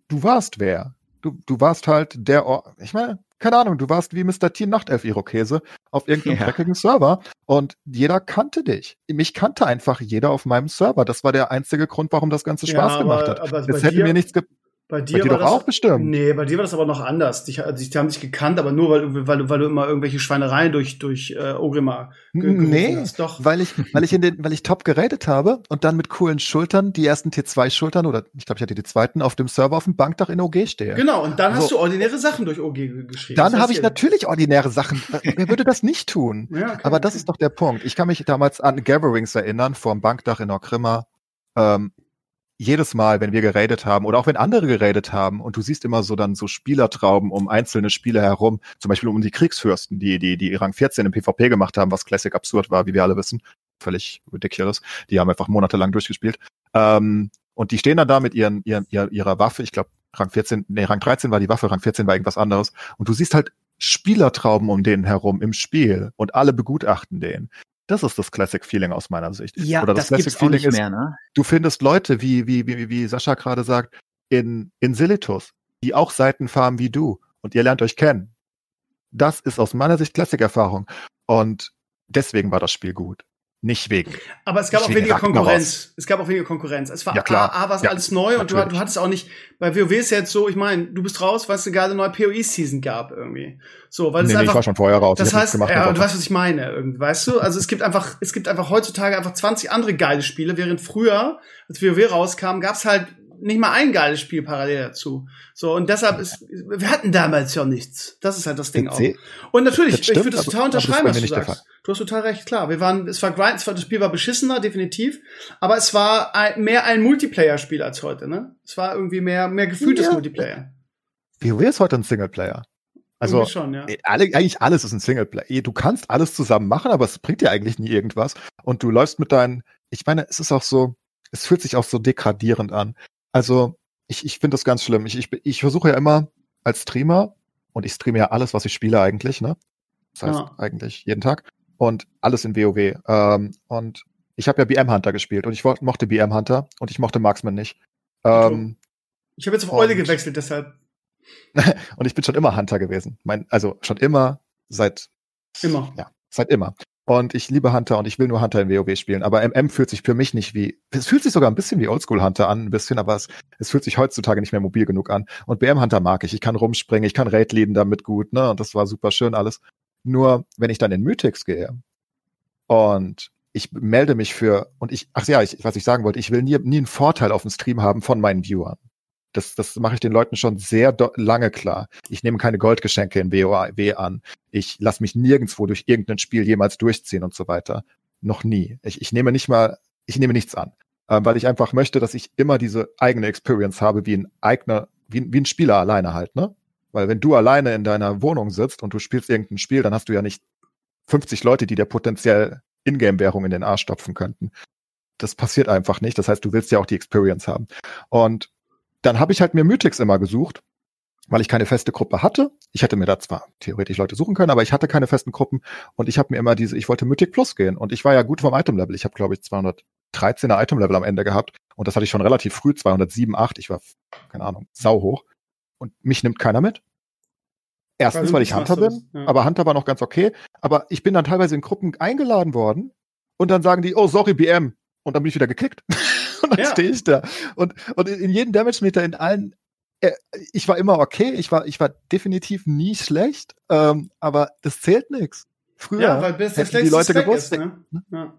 du warst wer? Du, du warst halt der, Or ich meine, keine Ahnung, du warst wie Mr. T Nachtelf Irokese auf irgendeinem <laughs> ja. dreckigen Server und jeder kannte dich. Mich kannte einfach jeder auf meinem Server. Das war der einzige Grund, warum das Ganze Spaß ja, aber, gemacht hat. es hätte mir nichts ge bei dir, bei dir doch das, auch bestimmt. Nee, bei dir war das aber noch anders. Die, also die haben dich gekannt, aber nur weil, weil, weil du immer irgendwelche Schweinereien durch, durch äh, Ogrimmar Nee, hast. Doch. weil ich, weil ich in den, weil ich top geradet habe und dann mit coolen Schultern, die ersten T2-Schultern oder ich glaube, ich hatte die zweiten auf dem Server auf dem Bankdach in OG stehe. Genau, und dann so. hast du ordinäre Sachen durch OG geschrieben. Dann habe ich natürlich ordinäre Sachen. <laughs> Wer würde das nicht tun? Ja, okay, aber das ist doch der Punkt. Ich kann mich damals an Gatherings erinnern, vor dem Bankdach in Ogrimmar. Ähm, jedes Mal, wenn wir geradet haben oder auch wenn andere geradet haben und du siehst immer so dann so Spielertrauben um einzelne Spieler herum, zum Beispiel um die Kriegsfürsten, die, die, die Rang 14 im PvP gemacht haben, was Classic absurd war, wie wir alle wissen. Völlig ridiculous. Die haben einfach monatelang durchgespielt. Ähm, und die stehen dann da mit ihren, ihren, ihrer, ihrer Waffe. Ich glaube, Rang 14, nee, Rang 13 war die Waffe, Rang 14 war irgendwas anderes. Und du siehst halt Spielertrauben um denen herum im Spiel und alle begutachten den. Das ist das Classic Feeling aus meiner Sicht. Ja, Oder das, das Classic Feeling ist, mehr, ne? du findest Leute, wie, wie, wie, wie Sascha gerade sagt, in, in Silitus, die auch Seiten farmen wie du und ihr lernt euch kennen. Das ist aus meiner Sicht Classic-Erfahrung. Und deswegen war das Spiel gut. Nicht wegen. Aber es gab auch weniger Konkurrenz. Es gab auch weniger Konkurrenz. Es war ja, klar. A, A war ja, alles neu und du, du, hattest auch nicht, bei WoW ist ja jetzt so, ich meine, du bist raus, weil es gerade eine neue PoE-Season gab irgendwie. So, weil nee, es nee, einfach, ich war schon vorher raus. Das heißt, gemacht, ja, du weißt, was ich meine, irgendwie, weißt du? Also es gibt einfach, es gibt einfach heutzutage einfach 20 andere geile Spiele, während früher, als WoW rauskam, gab's halt nicht mal ein geiles Spiel parallel dazu. So, und deshalb ist, wir hatten damals ja nichts. Das ist halt das Ding auch. Und natürlich, stimmt, ich würde das total unterschreiben, was du sagst. Du hast total recht, klar. Wir waren, es war grind, es war, das Spiel war beschissener, definitiv. Aber es war ein, mehr ein Multiplayer-Spiel als heute, ne? Es war irgendwie mehr, mehr gefühltes ja. Multiplayer. WoW ist heute ein Singleplayer. Also schon, ja. Äh, alle, eigentlich alles ist ein Singleplayer. Du kannst alles zusammen machen, aber es bringt dir eigentlich nie irgendwas. Und du läufst mit deinen, ich meine, es ist auch so, es fühlt sich auch so degradierend an. Also ich, ich finde das ganz schlimm. Ich, ich, ich versuche ja immer als Streamer, und ich streame ja alles, was ich spiele eigentlich, ne? Das heißt ja. eigentlich jeden Tag. Und alles in WoW. Ähm, und ich habe ja BM Hunter gespielt und ich mochte BM Hunter und ich mochte Marksman nicht. Ähm, ich habe jetzt auf Eule gewechselt, deshalb. <laughs> und ich bin schon immer Hunter gewesen. Mein, also schon immer, seit. Immer. Ja, seit immer. Und ich liebe Hunter und ich will nur Hunter in WoW spielen. Aber MM fühlt sich für mich nicht wie, es fühlt sich sogar ein bisschen wie Oldschool Hunter an, ein bisschen, aber es, es fühlt sich heutzutage nicht mehr mobil genug an. Und BM Hunter mag ich. Ich kann rumspringen, ich kann Raid leaden damit gut, ne? Und das war super schön alles. Nur, wenn ich dann in Mythics gehe und ich melde mich für, und ich, ach ja, ich, was ich sagen wollte, ich will nie, nie einen Vorteil auf dem Stream haben von meinen Viewern. Das, das mache ich den Leuten schon sehr lange klar. Ich nehme keine Goldgeschenke in WoW an. Ich lasse mich nirgendwo durch irgendein Spiel jemals durchziehen und so weiter. Noch nie. Ich, ich nehme nicht mal, ich nehme nichts an. Ähm, weil ich einfach möchte, dass ich immer diese eigene Experience habe, wie ein eigener, wie, wie ein Spieler alleine halt, ne? Weil wenn du alleine in deiner Wohnung sitzt und du spielst irgendein Spiel, dann hast du ja nicht 50 Leute, die dir potenziell Ingame-Währung in den Arsch stopfen könnten. Das passiert einfach nicht. Das heißt, du willst ja auch die Experience haben. Und dann habe ich halt mir Mythics immer gesucht, weil ich keine feste Gruppe hatte. Ich hätte mir da zwar theoretisch Leute suchen können, aber ich hatte keine festen Gruppen und ich habe mir immer diese, ich wollte Mythic Plus gehen und ich war ja gut vom Item-Level. Ich habe, glaube ich, 213er Item-Level am Ende gehabt und das hatte ich schon relativ früh, 207, 8. Ich war, keine Ahnung, sau hoch und mich nimmt keiner mit. Erstens, weil ich Hunter bin, ja. aber Hunter war noch ganz okay. Aber ich bin dann teilweise in Gruppen eingeladen worden und dann sagen die, oh, sorry, BM. Und dann bin ich wieder gekickt. <laughs> und <laughs> dann ja. stehe ich da. Und, und in jedem Damage-Meter, in allen, äh, ich war immer okay, ich war, ich war definitiv nie schlecht, ähm, aber das zählt nichts. Früher ja, weil hätten die Leute gewusst. Ist, ne? ne? Ja.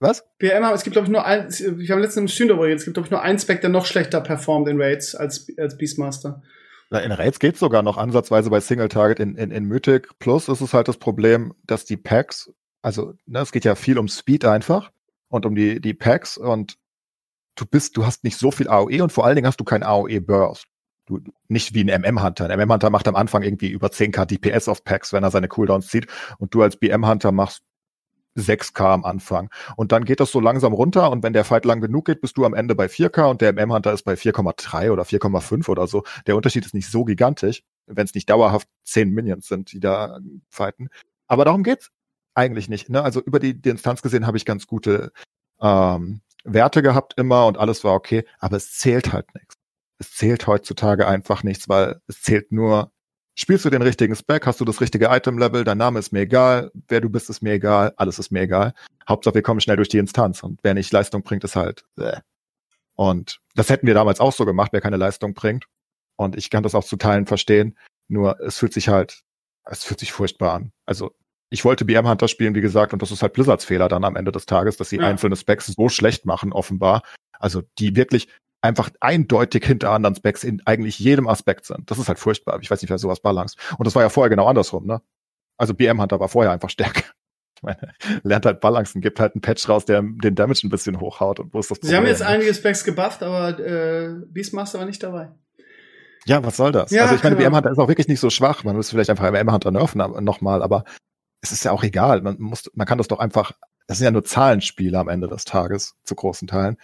Was? BM, es gibt, glaube ich, nur ein, ich habe letztens im Stream darüber geredet, es gibt, glaube ich, nur einen Spec, der noch schlechter performt in Raids als, als Beastmaster. In Raids geht's sogar noch ansatzweise bei Single Target. In, in, in Mythic Plus ist es halt das Problem, dass die Packs, also ne, es geht ja viel um Speed einfach und um die, die Packs und du bist, du hast nicht so viel AOE und vor allen Dingen hast du kein AOE Burst. Du, nicht wie ein MM-Hunter. Ein MM-Hunter macht am Anfang irgendwie über 10k DPS auf Packs, wenn er seine Cooldowns zieht und du als BM-Hunter machst 6K am Anfang. Und dann geht das so langsam runter und wenn der Fight lang genug geht, bist du am Ende bei 4K und der MM-Hunter ist bei 4,3 oder 4,5 oder so. Der Unterschied ist nicht so gigantisch, wenn es nicht dauerhaft 10 Minions sind, die da fighten. Aber darum geht's eigentlich nicht. Ne? Also über die, die Instanz gesehen habe ich ganz gute ähm, Werte gehabt immer und alles war okay, aber es zählt halt nichts. Es zählt heutzutage einfach nichts, weil es zählt nur Spielst du den richtigen Spec, hast du das richtige Item-Level, dein Name ist mir egal, wer du bist, ist mir egal, alles ist mir egal. Hauptsache, wir kommen schnell durch die Instanz und wer nicht Leistung bringt, ist halt. Bäh. Und das hätten wir damals auch so gemacht, wer keine Leistung bringt. Und ich kann das auch zu Teilen verstehen. Nur es fühlt sich halt, es fühlt sich furchtbar an. Also ich wollte BM Hunter spielen, wie gesagt, und das ist halt Blizzards Fehler dann am Ende des Tages, dass sie ja. einzelne Specs so schlecht machen, offenbar. Also die wirklich, einfach eindeutig hinter anderen Specs in eigentlich jedem Aspekt sind. Das ist halt furchtbar. Ich weiß nicht, wer sowas balanced. Und das war ja vorher genau andersrum, ne? Also BM Hunter war vorher einfach stärker. <laughs> Ich meine, lernt halt Balancen, gibt halt einen Patch raus, der den Damage ein bisschen hochhaut und wo ist das Problem? Sie haben jetzt einige Specs gebufft, aber äh, Beastmaster war nicht dabei. Ja, was soll das? Ja, also ich meine, BM Hunter ist auch wirklich nicht so schwach. Man müsste vielleicht einfach BM Hunter nerven nochmal, aber es ist ja auch egal. Man muss, man kann das doch einfach, das sind ja nur Zahlenspiele am Ende des Tages, zu großen Teilen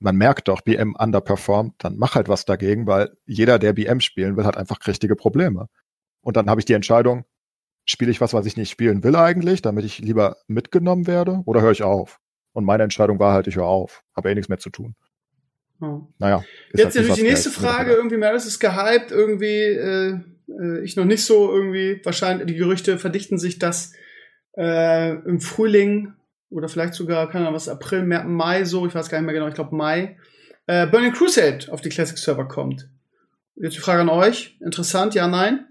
man merkt doch, BM underperformt, dann mach halt was dagegen, weil jeder, der BM spielen will, hat einfach richtige Probleme. Und dann habe ich die Entscheidung, spiele ich was, was ich nicht spielen will eigentlich, damit ich lieber mitgenommen werde, oder höre ich auf? Und meine Entscheidung war halt, ich höre auf, habe eh nichts mehr zu tun. Hm. Naja. Jetzt halt natürlich die nächste Frage, irgendwie Maris ist gehypt, irgendwie äh, äh, ich noch nicht so irgendwie, wahrscheinlich die Gerüchte verdichten sich, dass äh, im Frühling oder vielleicht sogar, keine Ahnung, was, April, Mai so, ich weiß gar nicht mehr genau, ich glaube Mai, äh, Burning Crusade auf die Classic Server kommt. Jetzt die Frage an euch. Interessant, ja, nein?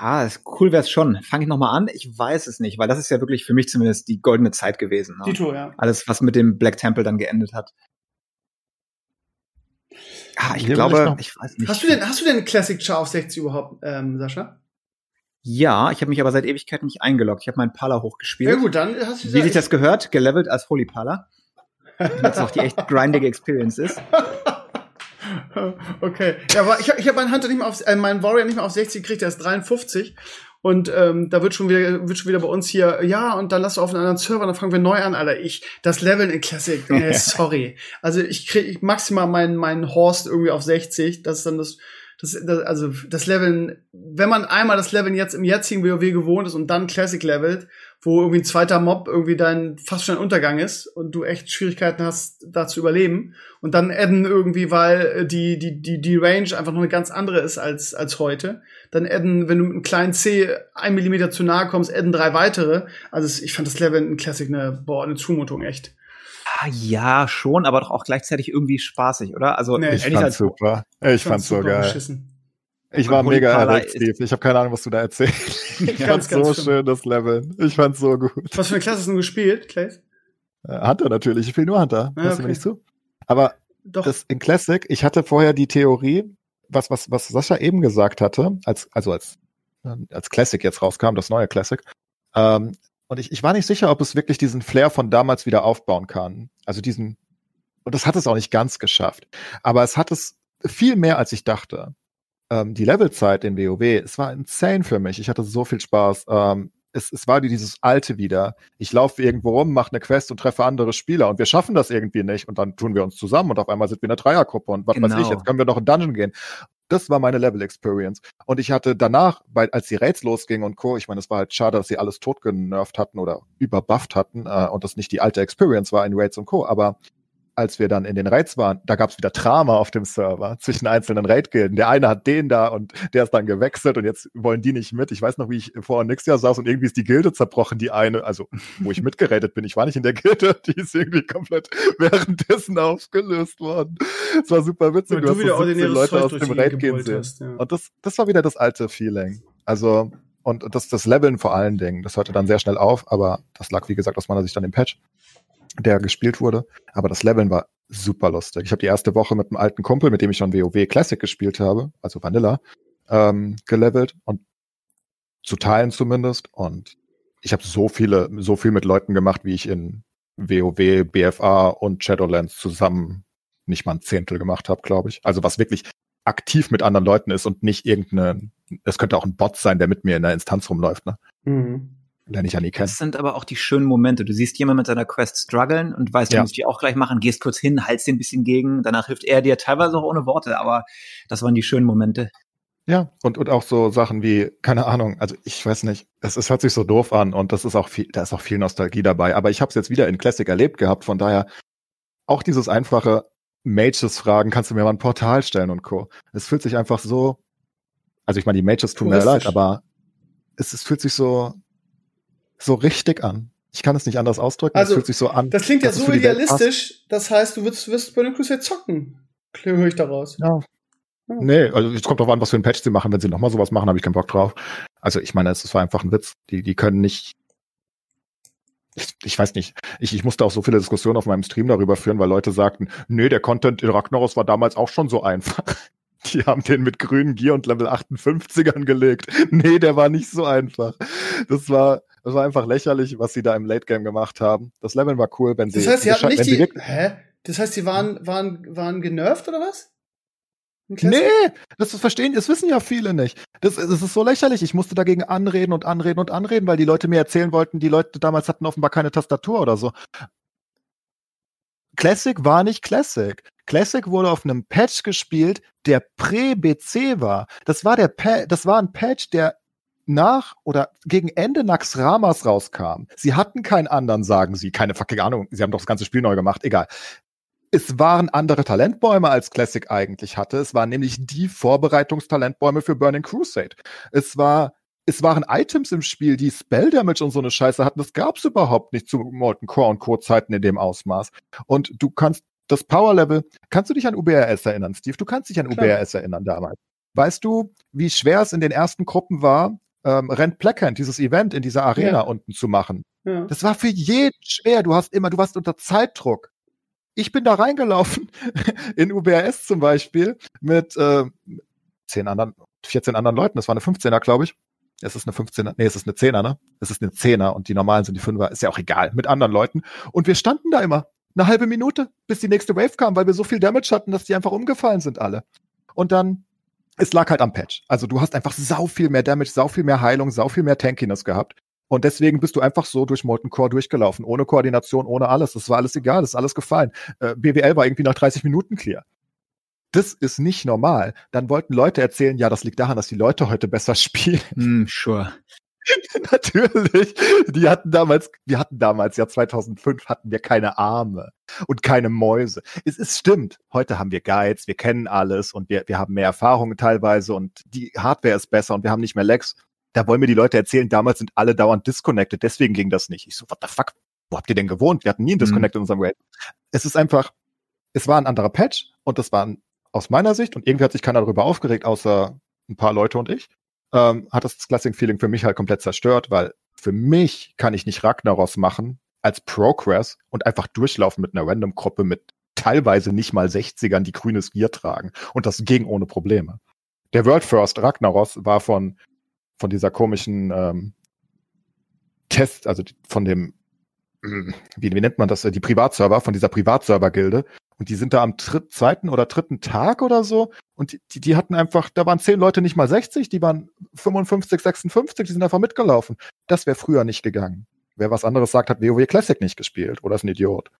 Ja, ist cool wäre es schon. Fange ich nochmal an? Ich weiß es nicht, weil das ist ja wirklich für mich zumindest die goldene Zeit gewesen. Ne? Tito, ja. Alles, was mit dem Black Temple dann geendet hat. Ah, ich Hier glaube, ich, ich, weiß nicht. Hast du denn, hast du denn Classic Char auf 60 überhaupt, ähm, Sascha? Ja, ich habe mich aber seit Ewigkeit nicht eingeloggt. Ich habe meinen Pala hochgespielt. Ja gut, dann hast du Wie sich das gehört, gelevelt als Holy Pala. Jetzt noch die echt grindige Experience ist. okay. Ja, aber ich, ich habe meinen Hunter nicht mehr auf, äh, meinen Warrior nicht mehr auf 60 gekriegt, der ist 53. Und ähm, da wird schon wieder wird schon wieder bei uns hier, ja, und dann lass du auf einen anderen Server, dann fangen wir neu an, Alter. Ich, das Leveln in Classic, äh, <laughs> sorry. Also ich krieg maximal meinen meinen Horst irgendwie auf 60. Das ist dann das, das, das, also das Leveln, wenn man einmal das Leveln jetzt im jetzigen WoW gewohnt ist und dann Classic levelt, wo irgendwie ein zweiter Mob irgendwie dein fast schon ein Untergang ist und du echt Schwierigkeiten hast, da zu überleben. Und dann adden irgendwie, weil die, die, die, die Range einfach noch eine ganz andere ist als, als heute. Dann adden, wenn du mit einem kleinen C ein Millimeter zu nahe kommst, adden drei weitere. Also ich fand das Level in Classic eine, boah, eine Zumutung, echt. Ah, ja, schon, aber doch auch gleichzeitig irgendwie spaßig, oder? Also nee, ich fand's super. Ich fand's so geil. Beschissen. Ich war mega erregt, Steve. Ich habe keine Ahnung, was du da erzählst. <laughs> Ich fand so schlimm. schön, das Level. Ich fand's so gut. Was für eine Klasse hast du gespielt, Clays? Äh, Hunter natürlich. Ich spiele nur Hunter. Ah, Hörst okay. du mir nicht zu? Aber Doch. Das in Classic, ich hatte vorher die Theorie, was, was, was Sascha eben gesagt hatte, als, also als, als Classic jetzt rauskam, das neue Classic. Ähm, und ich, ich war nicht sicher, ob es wirklich diesen Flair von damals wieder aufbauen kann. Also diesen, und das hat es auch nicht ganz geschafft. Aber es hat es viel mehr, als ich dachte ähm, die Levelzeit in WoW, es war insane für mich. Ich hatte so viel Spaß. Ähm, es, es war dieses Alte wieder. Ich laufe irgendwo rum, mache eine Quest und treffe andere Spieler und wir schaffen das irgendwie nicht und dann tun wir uns zusammen und auf einmal sind wir eine Dreiergruppe und was genau. weiß ich, genau. jetzt können wir noch in Dungeon gehen. Das war meine Level Experience. Und ich hatte danach, bei, als die Raids losgingen und Co., ich meine, es war halt schade, dass sie alles totgenervt hatten oder überbufft hatten äh, und das nicht die alte Experience war in Raids und Co., aber als wir dann in den Raids waren, da gab es wieder Drama auf dem Server zwischen einzelnen Raid-Gilden. Der eine hat den da und der ist dann gewechselt und jetzt wollen die nicht mit. Ich weiß noch, wie ich vor nächstes Jahr saß und irgendwie ist die Gilde zerbrochen, die eine, also wo ich mitgeredet bin. Ich war nicht in der Gilde, <laughs> die ist irgendwie komplett währenddessen aufgelöst worden. Es war super witzig. Und du, du hast so Leute aus dem Raid gehen sehen. Ja. Und das, das war wieder das alte Feeling. Also und das, das Leveln vor allen Dingen, das hörte dann sehr schnell auf, aber das lag, wie gesagt, aus meiner Sicht dann im Patch der gespielt wurde. Aber das Leveln war super lustig. Ich habe die erste Woche mit einem alten Kumpel, mit dem ich schon WoW Classic gespielt habe, also Vanilla, ähm, gelevelt und zu teilen zumindest. Und ich habe so viele, so viel mit Leuten gemacht, wie ich in WoW, BFA und Shadowlands zusammen nicht mal ein Zehntel gemacht habe, glaube ich. Also was wirklich aktiv mit anderen Leuten ist und nicht irgendeine, es könnte auch ein Bot sein, der mit mir in der Instanz rumläuft. Ne? Mhm lerne ich kennen. Das sind aber auch die schönen Momente. Du siehst jemanden mit seiner Quest strugglen und weißt, du ja. musst die auch gleich machen, gehst kurz hin, haltst den ein bisschen gegen, danach hilft er dir teilweise auch ohne Worte, aber das waren die schönen Momente. Ja, und, und auch so Sachen wie, keine Ahnung, also ich weiß nicht, es, es hört sich so doof an und das ist auch viel, da ist auch viel Nostalgie dabei, aber ich habe es jetzt wieder in Classic erlebt gehabt, von daher auch dieses einfache Mages fragen, kannst du mir mal ein Portal stellen und Co. Es fühlt sich einfach so, also ich meine, die Mages tun mir leid, aber es, es fühlt sich so, so richtig an. Ich kann es nicht anders ausdrücken. Also, das fühlt sich so an. Das klingt ja so idealistisch. Das heißt, du wirst, wirst bei den Crusade zocken. Höre ich daraus. Ja. ja. Nee, also es kommt drauf an, was für ein Patch sie machen. Wenn sie nochmal sowas machen, habe ich keinen Bock drauf. Also ich meine, es war einfach ein Witz. Die, die können nicht. Ich, ich weiß nicht. Ich, ich musste auch so viele Diskussionen auf meinem Stream darüber führen, weil Leute sagten, nee, der Content in Ragnaros war damals auch schon so einfach. <laughs> Die haben den mit grünen Gear und Level 58ern gelegt. Nee, der war nicht so einfach. Das war, das war einfach lächerlich, was sie da im Late Game gemacht haben. Das Leveln war cool, wenn sie. Das heißt, sie hatten nicht die. Hä? Das heißt, sie waren, waren, waren genervt oder was? Nee, das verstehen, das wissen ja viele nicht. Das, das ist so lächerlich. Ich musste dagegen anreden und anreden und anreden, weil die Leute mir erzählen wollten, die Leute damals hatten offenbar keine Tastatur oder so. Classic war nicht Classic. Classic wurde auf einem Patch gespielt, der Prä-BC war. Das war der pa das war ein Patch, der nach oder gegen Ende Nax Ramas rauskam. Sie hatten keinen anderen, sagen sie. Keine fucking Ahnung. Sie haben doch das ganze Spiel neu gemacht. Egal. Es waren andere Talentbäume, als Classic eigentlich hatte. Es waren nämlich die Vorbereitungstalentbäume für Burning Crusade. Es war es waren Items im Spiel, die Spell Damage und so eine Scheiße hatten. Das gab's überhaupt nicht zu Molten Core und Co. Zeiten in dem Ausmaß. Und du kannst das Power Level, kannst du dich an UBRS erinnern, Steve? Du kannst dich an Klar. UBRS erinnern damals. Weißt du, wie schwer es in den ersten Gruppen war, ähm, Rent Blackhand, dieses Event in dieser Arena ja. unten zu machen. Ja. Das war für jeden schwer. Du hast immer, du warst unter Zeitdruck. Ich bin da reingelaufen, <laughs> in UBRS zum Beispiel, mit äh, zehn anderen, 14 anderen Leuten. Das war eine 15er, glaube ich. Es ist eine 15er, nee, es ist eine 10er, ne? Es ist eine 10er und die normalen sind die 5er, ist ja auch egal, mit anderen Leuten. Und wir standen da immer. Eine halbe Minute, bis die nächste Wave kam, weil wir so viel Damage hatten, dass die einfach umgefallen sind alle. Und dann, es lag halt am Patch. Also du hast einfach sau viel mehr Damage, sau viel mehr Heilung, sau viel mehr Tankiness gehabt. Und deswegen bist du einfach so durch Molten Core durchgelaufen, ohne Koordination, ohne alles. Das war alles egal, das ist alles gefallen. Äh, BWL war irgendwie nach 30 Minuten clear. Das ist nicht normal. Dann wollten Leute erzählen, ja, das liegt daran, dass die Leute heute besser <laughs> spielen. Mm, sure. <laughs> Natürlich. Die hatten damals, wir hatten damals, ja 2005, hatten wir keine Arme und keine Mäuse. Es ist stimmt. Heute haben wir Guides, wir kennen alles und wir, wir haben mehr Erfahrungen teilweise und die Hardware ist besser und wir haben nicht mehr Lags. Da wollen mir die Leute erzählen, damals sind alle dauernd disconnected, deswegen ging das nicht. Ich so, what the fuck? Wo habt ihr denn gewohnt? Wir hatten nie einen Disconnect mhm. in unserem Raid. Es ist einfach, es war ein anderer Patch und das war ein, aus meiner Sicht und irgendwie hat sich keiner darüber aufgeregt, außer ein paar Leute und ich ähm, hat das Classic-Feeling für mich halt komplett zerstört, weil für mich kann ich nicht Ragnaros machen als Progress und einfach durchlaufen mit einer Random-Gruppe mit teilweise nicht mal 60ern, die grünes Gear tragen. Und das ging ohne Probleme. Der World First Ragnaros war von, von dieser komischen ähm, Test, also von dem, wie, wie nennt man das, die Privatserver, von dieser Privatserver-Gilde, und die sind da am dritt, zweiten oder dritten Tag oder so. Und die, die hatten einfach, da waren zehn Leute nicht mal 60, die waren 55, 56, die sind einfach mitgelaufen. Das wäre früher nicht gegangen. Wer was anderes sagt, hat WoW Classic nicht gespielt oder ist ein Idiot.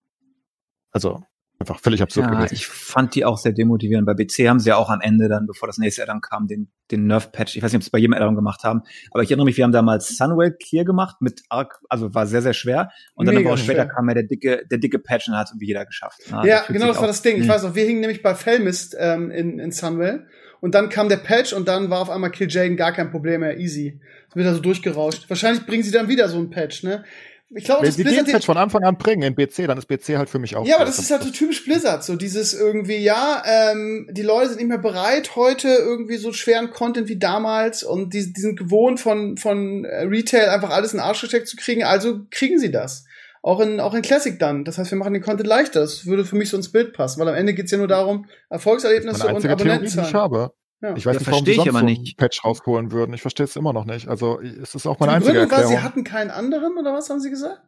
Also, Einfach völlig absurd ja, gewesen. Ich fand die auch sehr demotivierend. Bei BC haben sie ja auch am Ende dann, bevor das nächste Addon kam, den, den Nerf-Patch. Ich weiß nicht, ob sie es bei jedem Addon gemacht haben, aber ich erinnere mich, wir haben damals Sunwell clear gemacht mit Arc, also war sehr, sehr schwer. Und dann aber auch später kam ja der dicke, der dicke Patch und hat es irgendwie jeder geschafft. Ja, ja genau, das war das Ding. Ich hm. weiß noch, wir hingen nämlich bei Fellmist ähm, in, in Sunwell und dann kam der Patch und dann war auf einmal Kill Jaden gar kein Problem mehr, easy. Wird da so durchgerauscht. Wahrscheinlich bringen sie dann wieder so ein Patch, ne? Ich glaube, Wenn sie Blizzard den Patch von Anfang an bringen in BC, dann ist BC halt für mich auch. Ja, aber das ist halt so typisch Blizzard, so dieses irgendwie, ja, ähm, die Leute sind nicht mehr bereit, heute irgendwie so schweren Content wie damals und die, die sind gewohnt von, von Retail einfach alles in den Arsch gesteckt zu kriegen, also kriegen sie das. Auch in, auch in Classic dann. Das heißt, wir machen den Content leichter. Das würde für mich so ins Bild passen, weil am Ende geht's ja nur darum, Erfolgserlebnisse und Abonnentenzahlen. Ich habe. Ja. Ich weiß ja, nicht, warum die sonst aber nicht. So Patch rausholen würden. Ich verstehe es immer noch nicht. Also es ist auch meine die einzige Gründung Erklärung. War, sie hatten keinen anderen oder was haben sie gesagt?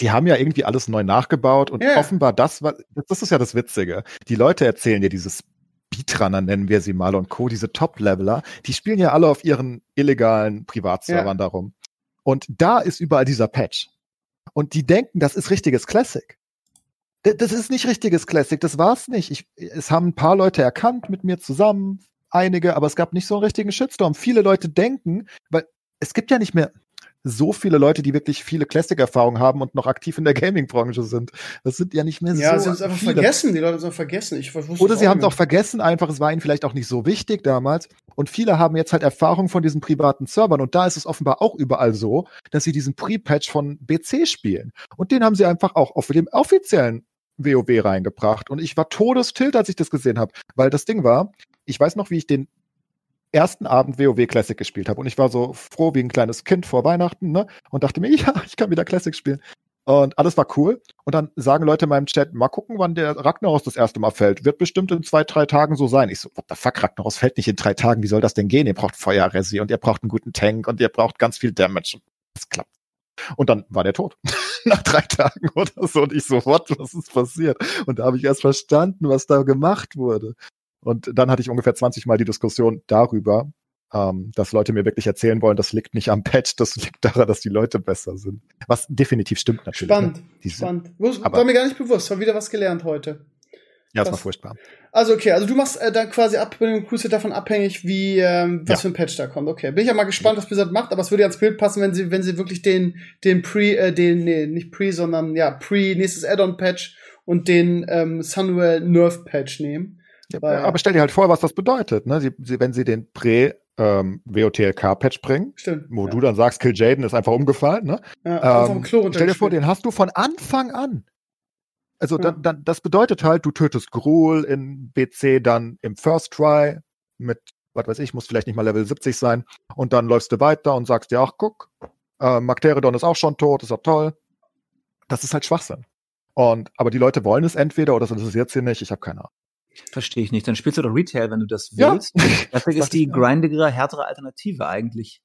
Die haben ja irgendwie alles neu nachgebaut und ja. offenbar das war, das ist ja das Witzige. Die Leute erzählen dir dieses Speedrunner nennen wir sie mal und Co., diese Top-Leveler, die spielen ja alle auf ihren illegalen Privatservern ja. darum. Und da ist überall dieser Patch. Und die denken, das ist richtiges Classic. Das ist nicht richtiges Classic, das war's nicht. Ich, es haben ein paar Leute erkannt mit mir zusammen, einige, aber es gab nicht so einen richtigen Shitstorm. Viele Leute denken, weil es gibt ja nicht mehr so viele Leute, die wirklich viele Classic-Erfahrungen haben und noch aktiv in der Gaming-Branche sind. Das sind ja nicht mehr ja, so. Ja, sie haben es einfach viele. vergessen. Die Leute haben es vergessen. Ich Oder sie haben es auch vergessen, einfach, es war ihnen vielleicht auch nicht so wichtig damals. Und viele haben jetzt halt Erfahrung von diesen privaten Servern. Und da ist es offenbar auch überall so, dass sie diesen Pre-Patch von BC spielen. Und den haben sie einfach auch auf dem offiziellen WoW reingebracht. Und ich war todestilt, als ich das gesehen habe. Weil das Ding war, ich weiß noch, wie ich den ersten Abend WoW Classic gespielt habe. Und ich war so froh wie ein kleines Kind vor Weihnachten, ne? Und dachte mir, <laughs> ja, ich kann wieder Classic spielen. Und alles war cool. Und dann sagen Leute in meinem Chat, mal gucken, wann der Ragnaros das erste Mal fällt. Wird bestimmt in zwei, drei Tagen so sein. Ich so, what the fuck, Ragnaros fällt nicht in drei Tagen. Wie soll das denn gehen? Ihr braucht Feuerresi und ihr braucht einen guten Tank und ihr braucht ganz viel Damage. Das klappt. Und dann war der tot. <laughs> Nach drei Tagen oder so. Und ich so, what, was ist passiert? Und da habe ich erst verstanden, was da gemacht wurde. Und dann hatte ich ungefähr 20 Mal die Diskussion darüber, ähm, dass Leute mir wirklich erzählen wollen, das liegt nicht am Patch, das liegt daran, dass die Leute besser sind. Was definitiv stimmt natürlich. Spannend, ne? spannend. war mir gar nicht bewusst, war wieder was gelernt heute. Ja, es war furchtbar. Also okay, also du machst äh, dann quasi ab mit dem Crusade davon abhängig, wie ähm, was ja. für ein Patch da kommt. Okay, bin ich ja mal gespannt, was Blizzard macht, aber es würde ja ins Bild passen, wenn sie wenn sie wirklich den den Pre äh, den nee, nicht Pre, sondern ja, Pre nächstes Add-on Patch und den ähm, Sunwell Nerf Patch nehmen. Ja, aber stell dir halt vor, was das bedeutet, ne? Sie, sie, wenn sie den Prä ähm, WOTLK-Patch bringen, Stimmt, wo ja. du dann sagst, Kill Jaden ist einfach umgefallen, ne? Ja, ähm, stell dir vor, den hast du von Anfang an. Also dann, dann, das bedeutet halt, du tötest Gruul in BC dann im First Try mit, was weiß ich, muss vielleicht nicht mal Level 70 sein. Und dann läufst du weiter und sagst dir, ach guck, äh, Magteridon ist auch schon tot, ist auch toll. Das ist halt Schwachsinn. Und, aber die Leute wollen es entweder oder das interessiert sie nicht, ich habe keine Ahnung. Verstehe ich nicht. Dann spielst du doch Retail, wenn du das willst. Ja. <laughs> Dafür ist die grindigere, härtere Alternative eigentlich.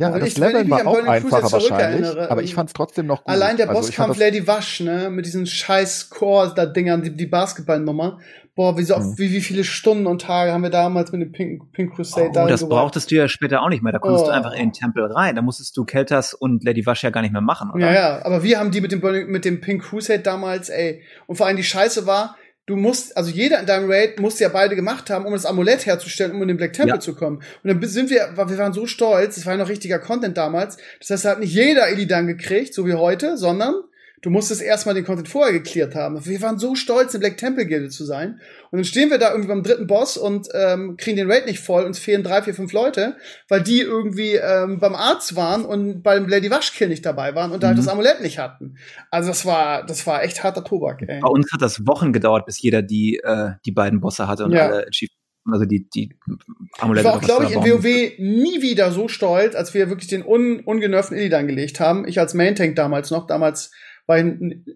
Ja, Aber das ich- Leveln mich war an auch einfacher wahrscheinlich, zurückerinnere, aber ich fand's trotzdem noch gut. Allein der Also Bosskampf das- Lady Wash, ne, mit diesen scheiß Core-Dingern, die, die Basketballnummer. Boah, wie, so oft, Mhm. wie, wie viele Stunden und Tage haben wir damals mit dem Pink, Pink Crusade Oh, da das geworfen. brauchtest du ja später auch nicht mehr. Da konntest Oh. du einfach in den Tempel rein. Da musstest du Keltas und Lady Wash ja gar nicht mehr machen, oder? Ja, ja, aber wir haben die mit dem, mit dem Pink Crusade damals, ey. Und vor allem die Scheiße war, du musst, also jeder in deinem Raid musste ja beide gemacht haben, um das Amulett herzustellen, um in den Black Temple Ja. zu kommen. Und dann sind wir, wir waren so stolz, das war ja noch richtiger Content damals. Das heißt, da hat nicht jeder Illidan gekriegt, so wie heute, sondern du musstest erstmal den Content vorher geklärt haben. Wir waren so stolz, in Black Temple Gilde zu sein. Und dann stehen wir da irgendwie beim dritten Boss und ähm, kriegen den Raid nicht voll, uns fehlen drei, vier, fünf Leute, weil die irgendwie ähm, beim Arzt waren und beim Lady Waschkill nicht dabei waren und da halt Mhm. das Amulett nicht hatten. Also das war, das war echt harter Tobak, ey. Bei uns hat das Wochen gedauert, bis jeder die, äh, die beiden Bosse hatte und Ja. alle Achievements, also die, die Ich Amulette. war auch, glaube ich, in WoW nie wieder so stolz, als wir wirklich den un ungenervten Illidan gelegt haben. Ich als Main-Tank damals noch. Damals war ich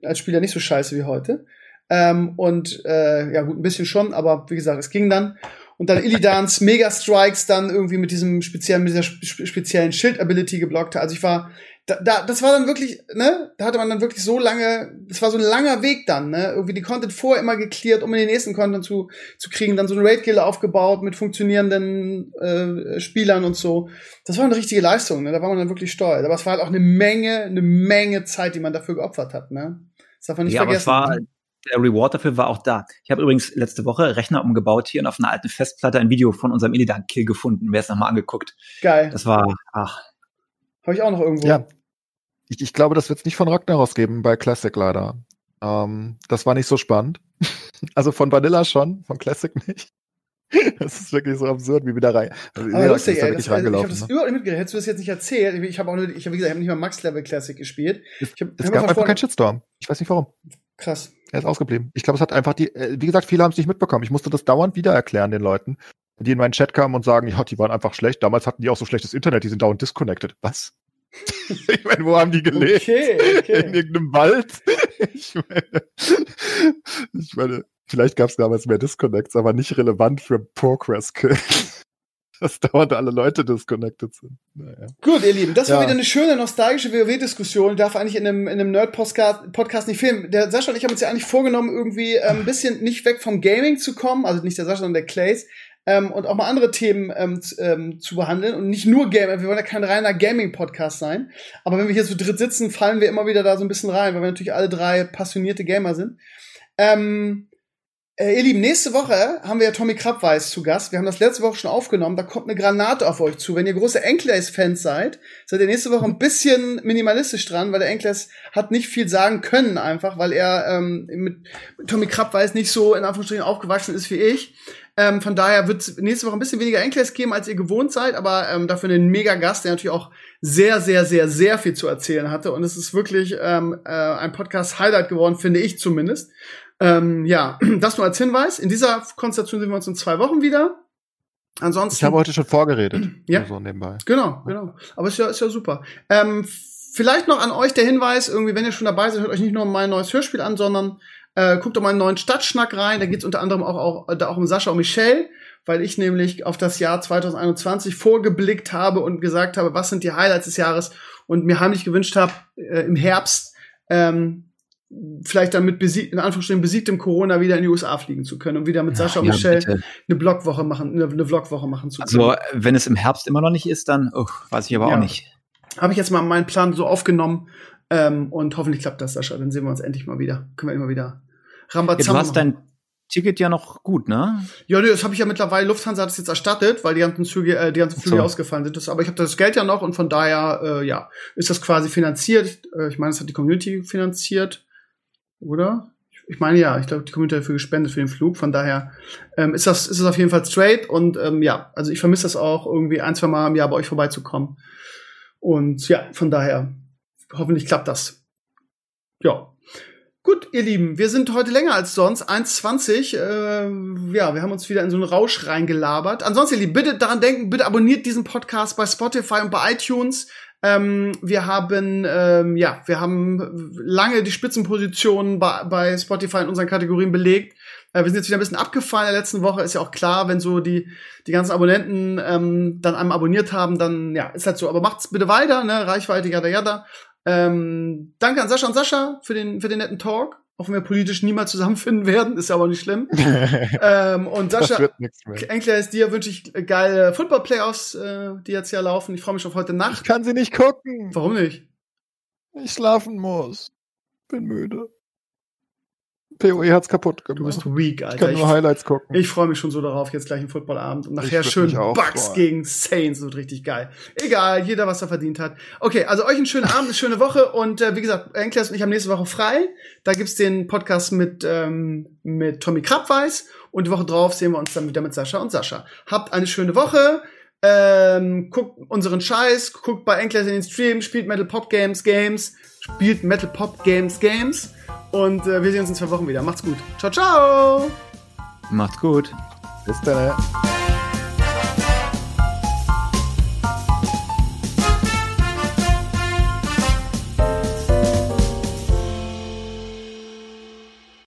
als Spieler nicht so scheiße wie heute. Ähm, und äh, ja gut, ein bisschen schon, aber wie gesagt, es ging dann. Und dann Illidans Mega Strikes dann irgendwie mit diesem speziellen, mit dieser spe speziellen Schild-Ability geblockt. Also ich war, da, da, das war dann wirklich, ne, da hatte man dann wirklich so lange, das war so ein langer Weg dann, ne, irgendwie die Content vorher immer geklärt, um in den nächsten Content zu, zu kriegen, dann so eine Raid-Guild aufgebaut mit funktionierenden äh, Spielern und so. Das war eine richtige Leistung, ne, da war man dann wirklich stolz. Aber es war halt auch eine Menge, eine Menge Zeit, die man dafür geopfert hat, ne. Das darf man nicht ja, aber vergessen. es war, der Reward dafür war auch da. Ich habe übrigens letzte Woche Rechner umgebaut hier und auf einer alten Festplatte ein Video von unserem Illidan-Kill gefunden. Wer es nochmal angeguckt. Geil. Das war, ach, Habe ich auch noch irgendwo. Ja. Ich, ich glaube, das wird es nicht von Ragnaros geben bei Classic leider. Ähm, das war nicht so spannend. <laughs> Also von Vanilla schon, von Classic nicht. <laughs> Das ist wirklich so absurd, wie wieder rein. Also, Aber lustig, ist da ey. Das, also, ich habe reingelaufen. das ne? überhaupt nicht mitgekriegt. Hättest du das jetzt nicht erzählt? Ich habe auch nur, ich habe wie gesagt, ich habe nicht mal Max Level Classic gespielt. Es, Ich hab, es hab gab einfach keinen Shitstorm. Ich weiß nicht warum. Krass. Er ist ausgeblieben. Ich glaube, es hat einfach die, äh, wie gesagt, viele haben es nicht mitbekommen. Ich musste das dauernd wieder erklären den Leuten, die in meinen Chat kamen und sagen, ja, die waren einfach schlecht. Damals hatten die auch so schlechtes Internet, die sind dauernd disconnected. Was? <laughs> ich meine, wo haben die gelebt? Okay, In okay. irgendeinem Wald? <laughs> ich meine, ich meine, vielleicht gab es damals mehr Disconnects, aber nicht relevant für Progress Kills. <laughs> Dass dauernd alle Leute disconnected sind. Naja. Gut, ihr Lieben, das war Ja. wieder eine schöne nostalgische WoW-Diskussion. Darf eigentlich in einem, in einem Nerd-Podcast Podcast nicht fehlen. Der Sascha und ich haben uns ja eigentlich vorgenommen, irgendwie ähm, ein bisschen nicht weg vom Gaming zu kommen, also nicht der Sascha, sondern der Clays, ähm, und auch mal andere Themen ähm, z- ähm, zu behandeln und nicht nur Gaming. Wir wollen ja kein reiner Gaming-Podcast sein. Aber wenn wir hier zu dritt sitzen, fallen wir immer wieder da so ein bisschen rein, weil wir natürlich alle drei passionierte Gamer sind. Ähm, äh, ihr Lieben, nächste Woche haben wir ja Tommy Krabweis zu Gast. Wir haben das letzte Woche schon aufgenommen. Da kommt eine Granate auf euch zu. Wenn ihr große Enkles-Fans seid, seid ihr nächste Woche ein bisschen minimalistisch dran, weil der Enkles hat nicht viel sagen können einfach, weil er ähm, mit Tommy Krabweis nicht so in Anführungsstrichen aufgewachsen ist wie ich. Ähm, von daher wird es nächste Woche ein bisschen weniger Enkles geben, als ihr gewohnt seid, aber ähm, dafür einen mega Gast, der natürlich auch sehr, sehr, sehr, sehr viel zu erzählen hatte. Und es ist wirklich ähm, äh, ein Podcast-Highlight geworden, finde ich zumindest. Ähm, ja, <clears throat> das nur als Hinweis. In dieser Konstellation sehen wir uns in zwei Wochen wieder. Ansonsten. Ich habe heute schon vorgeredet. <clears throat> Ja. So nebenbei. Genau, genau. Aber ist ja, ist ja super. Ähm, vielleicht noch an euch der Hinweis, irgendwie, wenn ihr schon dabei seid, hört euch nicht nur mein neues Hörspiel an, sondern äh, guckt doch mal einen neuen Stadtschnack rein. Da geht's unter anderem auch, auch, da auch um Sascha und Michelle, weil ich nämlich auf das Jahr 2021 vorgeblickt habe und gesagt habe, was sind die Highlights des Jahres und mir heimlich gewünscht habe, äh, im Herbst ähm, vielleicht dann mit besieg in Anführungsstrichen besiegtem Corona wieder in die USA fliegen zu können und wieder mit Sascha und ja, Michelle bitte. eine Blogwoche machen, eine, eine Vlogwoche machen zu können. Also, wenn es im Herbst immer noch nicht ist, dann oh, weiß ich aber Ja. auch nicht. habe ich jetzt mal meinen Plan so aufgenommen ähm, und hoffentlich klappt das, Sascha. Dann sehen wir uns endlich mal wieder. Können wir immer wieder Ja, Rambazamba du hast dein Ticket ja noch gut, ne? Ja, nee, das habe ich ja mittlerweile. Lufthansa hat es jetzt erstattet, weil die ganzen Züge, äh, die ganzen Flüge so. ausgefallen sind. Das, aber ich habe das Geld ja noch und von daher, äh, ja, ist das quasi finanziert. Ich, äh, ich meine, es hat die Community finanziert, oder? Ich, meine ja, ich glaube, die Community dafür gespendet für den Flug. Von daher ähm, ist das ist das auf jeden Fall straight und ähm, ja, also ich vermisse das auch irgendwie ein zwei Mal im Jahr bei euch vorbeizukommen. Und ja, von daher hoffentlich klappt das. Ja. Gut, ihr Lieben, wir sind heute länger als sonst, 1,20. Äh, ja, wir haben uns wieder in so einen Rausch reingelabert. Ansonsten, ihr Lieben, bitte daran denken, bitte abonniert diesen Podcast bei Spotify und bei iTunes. Ähm, wir haben, ähm, ja, wir haben lange die Spitzenpositionen bei, bei Spotify in unseren Kategorien belegt. Äh, wir sind jetzt wieder ein bisschen abgefallen in der letzten Woche. Ist ja auch klar, wenn so die, die ganzen Abonnenten ähm, dann einmal abonniert haben, dann ja, ist halt so. Aber macht's bitte weiter, ne? Reichweite, jada, jada. Ähm, danke an Sascha und Sascha für den, für den netten Talk. Wenn wir politisch niemals zusammenfinden werden, ist ja aber nicht schlimm. <laughs> ähm, und Sascha, Enkler ist dir wünsche ich geile Football-Playoffs, äh, die jetzt ja laufen. Ich freue mich auf heute Nacht. Ich kann sie nicht gucken. Warum nicht? Ich schlafen muss. Bin müde. PoE hat's kaputt gemacht. Du bist weak, Alter. Ich kann nur Highlights gucken. Ich freue mich schon so darauf, jetzt gleich einen Footballabend. Und nachher schön Bucks freuen. gegen Saints. Das wird richtig geil. Egal, jeder, was er verdient hat. Okay, also euch einen schönen Abend, eine schöne Woche. Und äh, wie gesagt, Enkles und ich haben nächste Woche frei. Da gibt's den Podcast mit, ähm, mit Tommy Krabweis. Und die Woche drauf sehen wir uns dann wieder mit Sascha und Sascha. Habt eine schöne Woche. Ähm, guckt unseren Scheiß, guckt bei Enkles in den Stream, spielt Metal Pop Games Games, spielt Metal Pop Games Games. Und äh, wir sehen uns in zwei Wochen wieder. Macht's gut. Ciao, ciao. Macht's gut. Bis dann.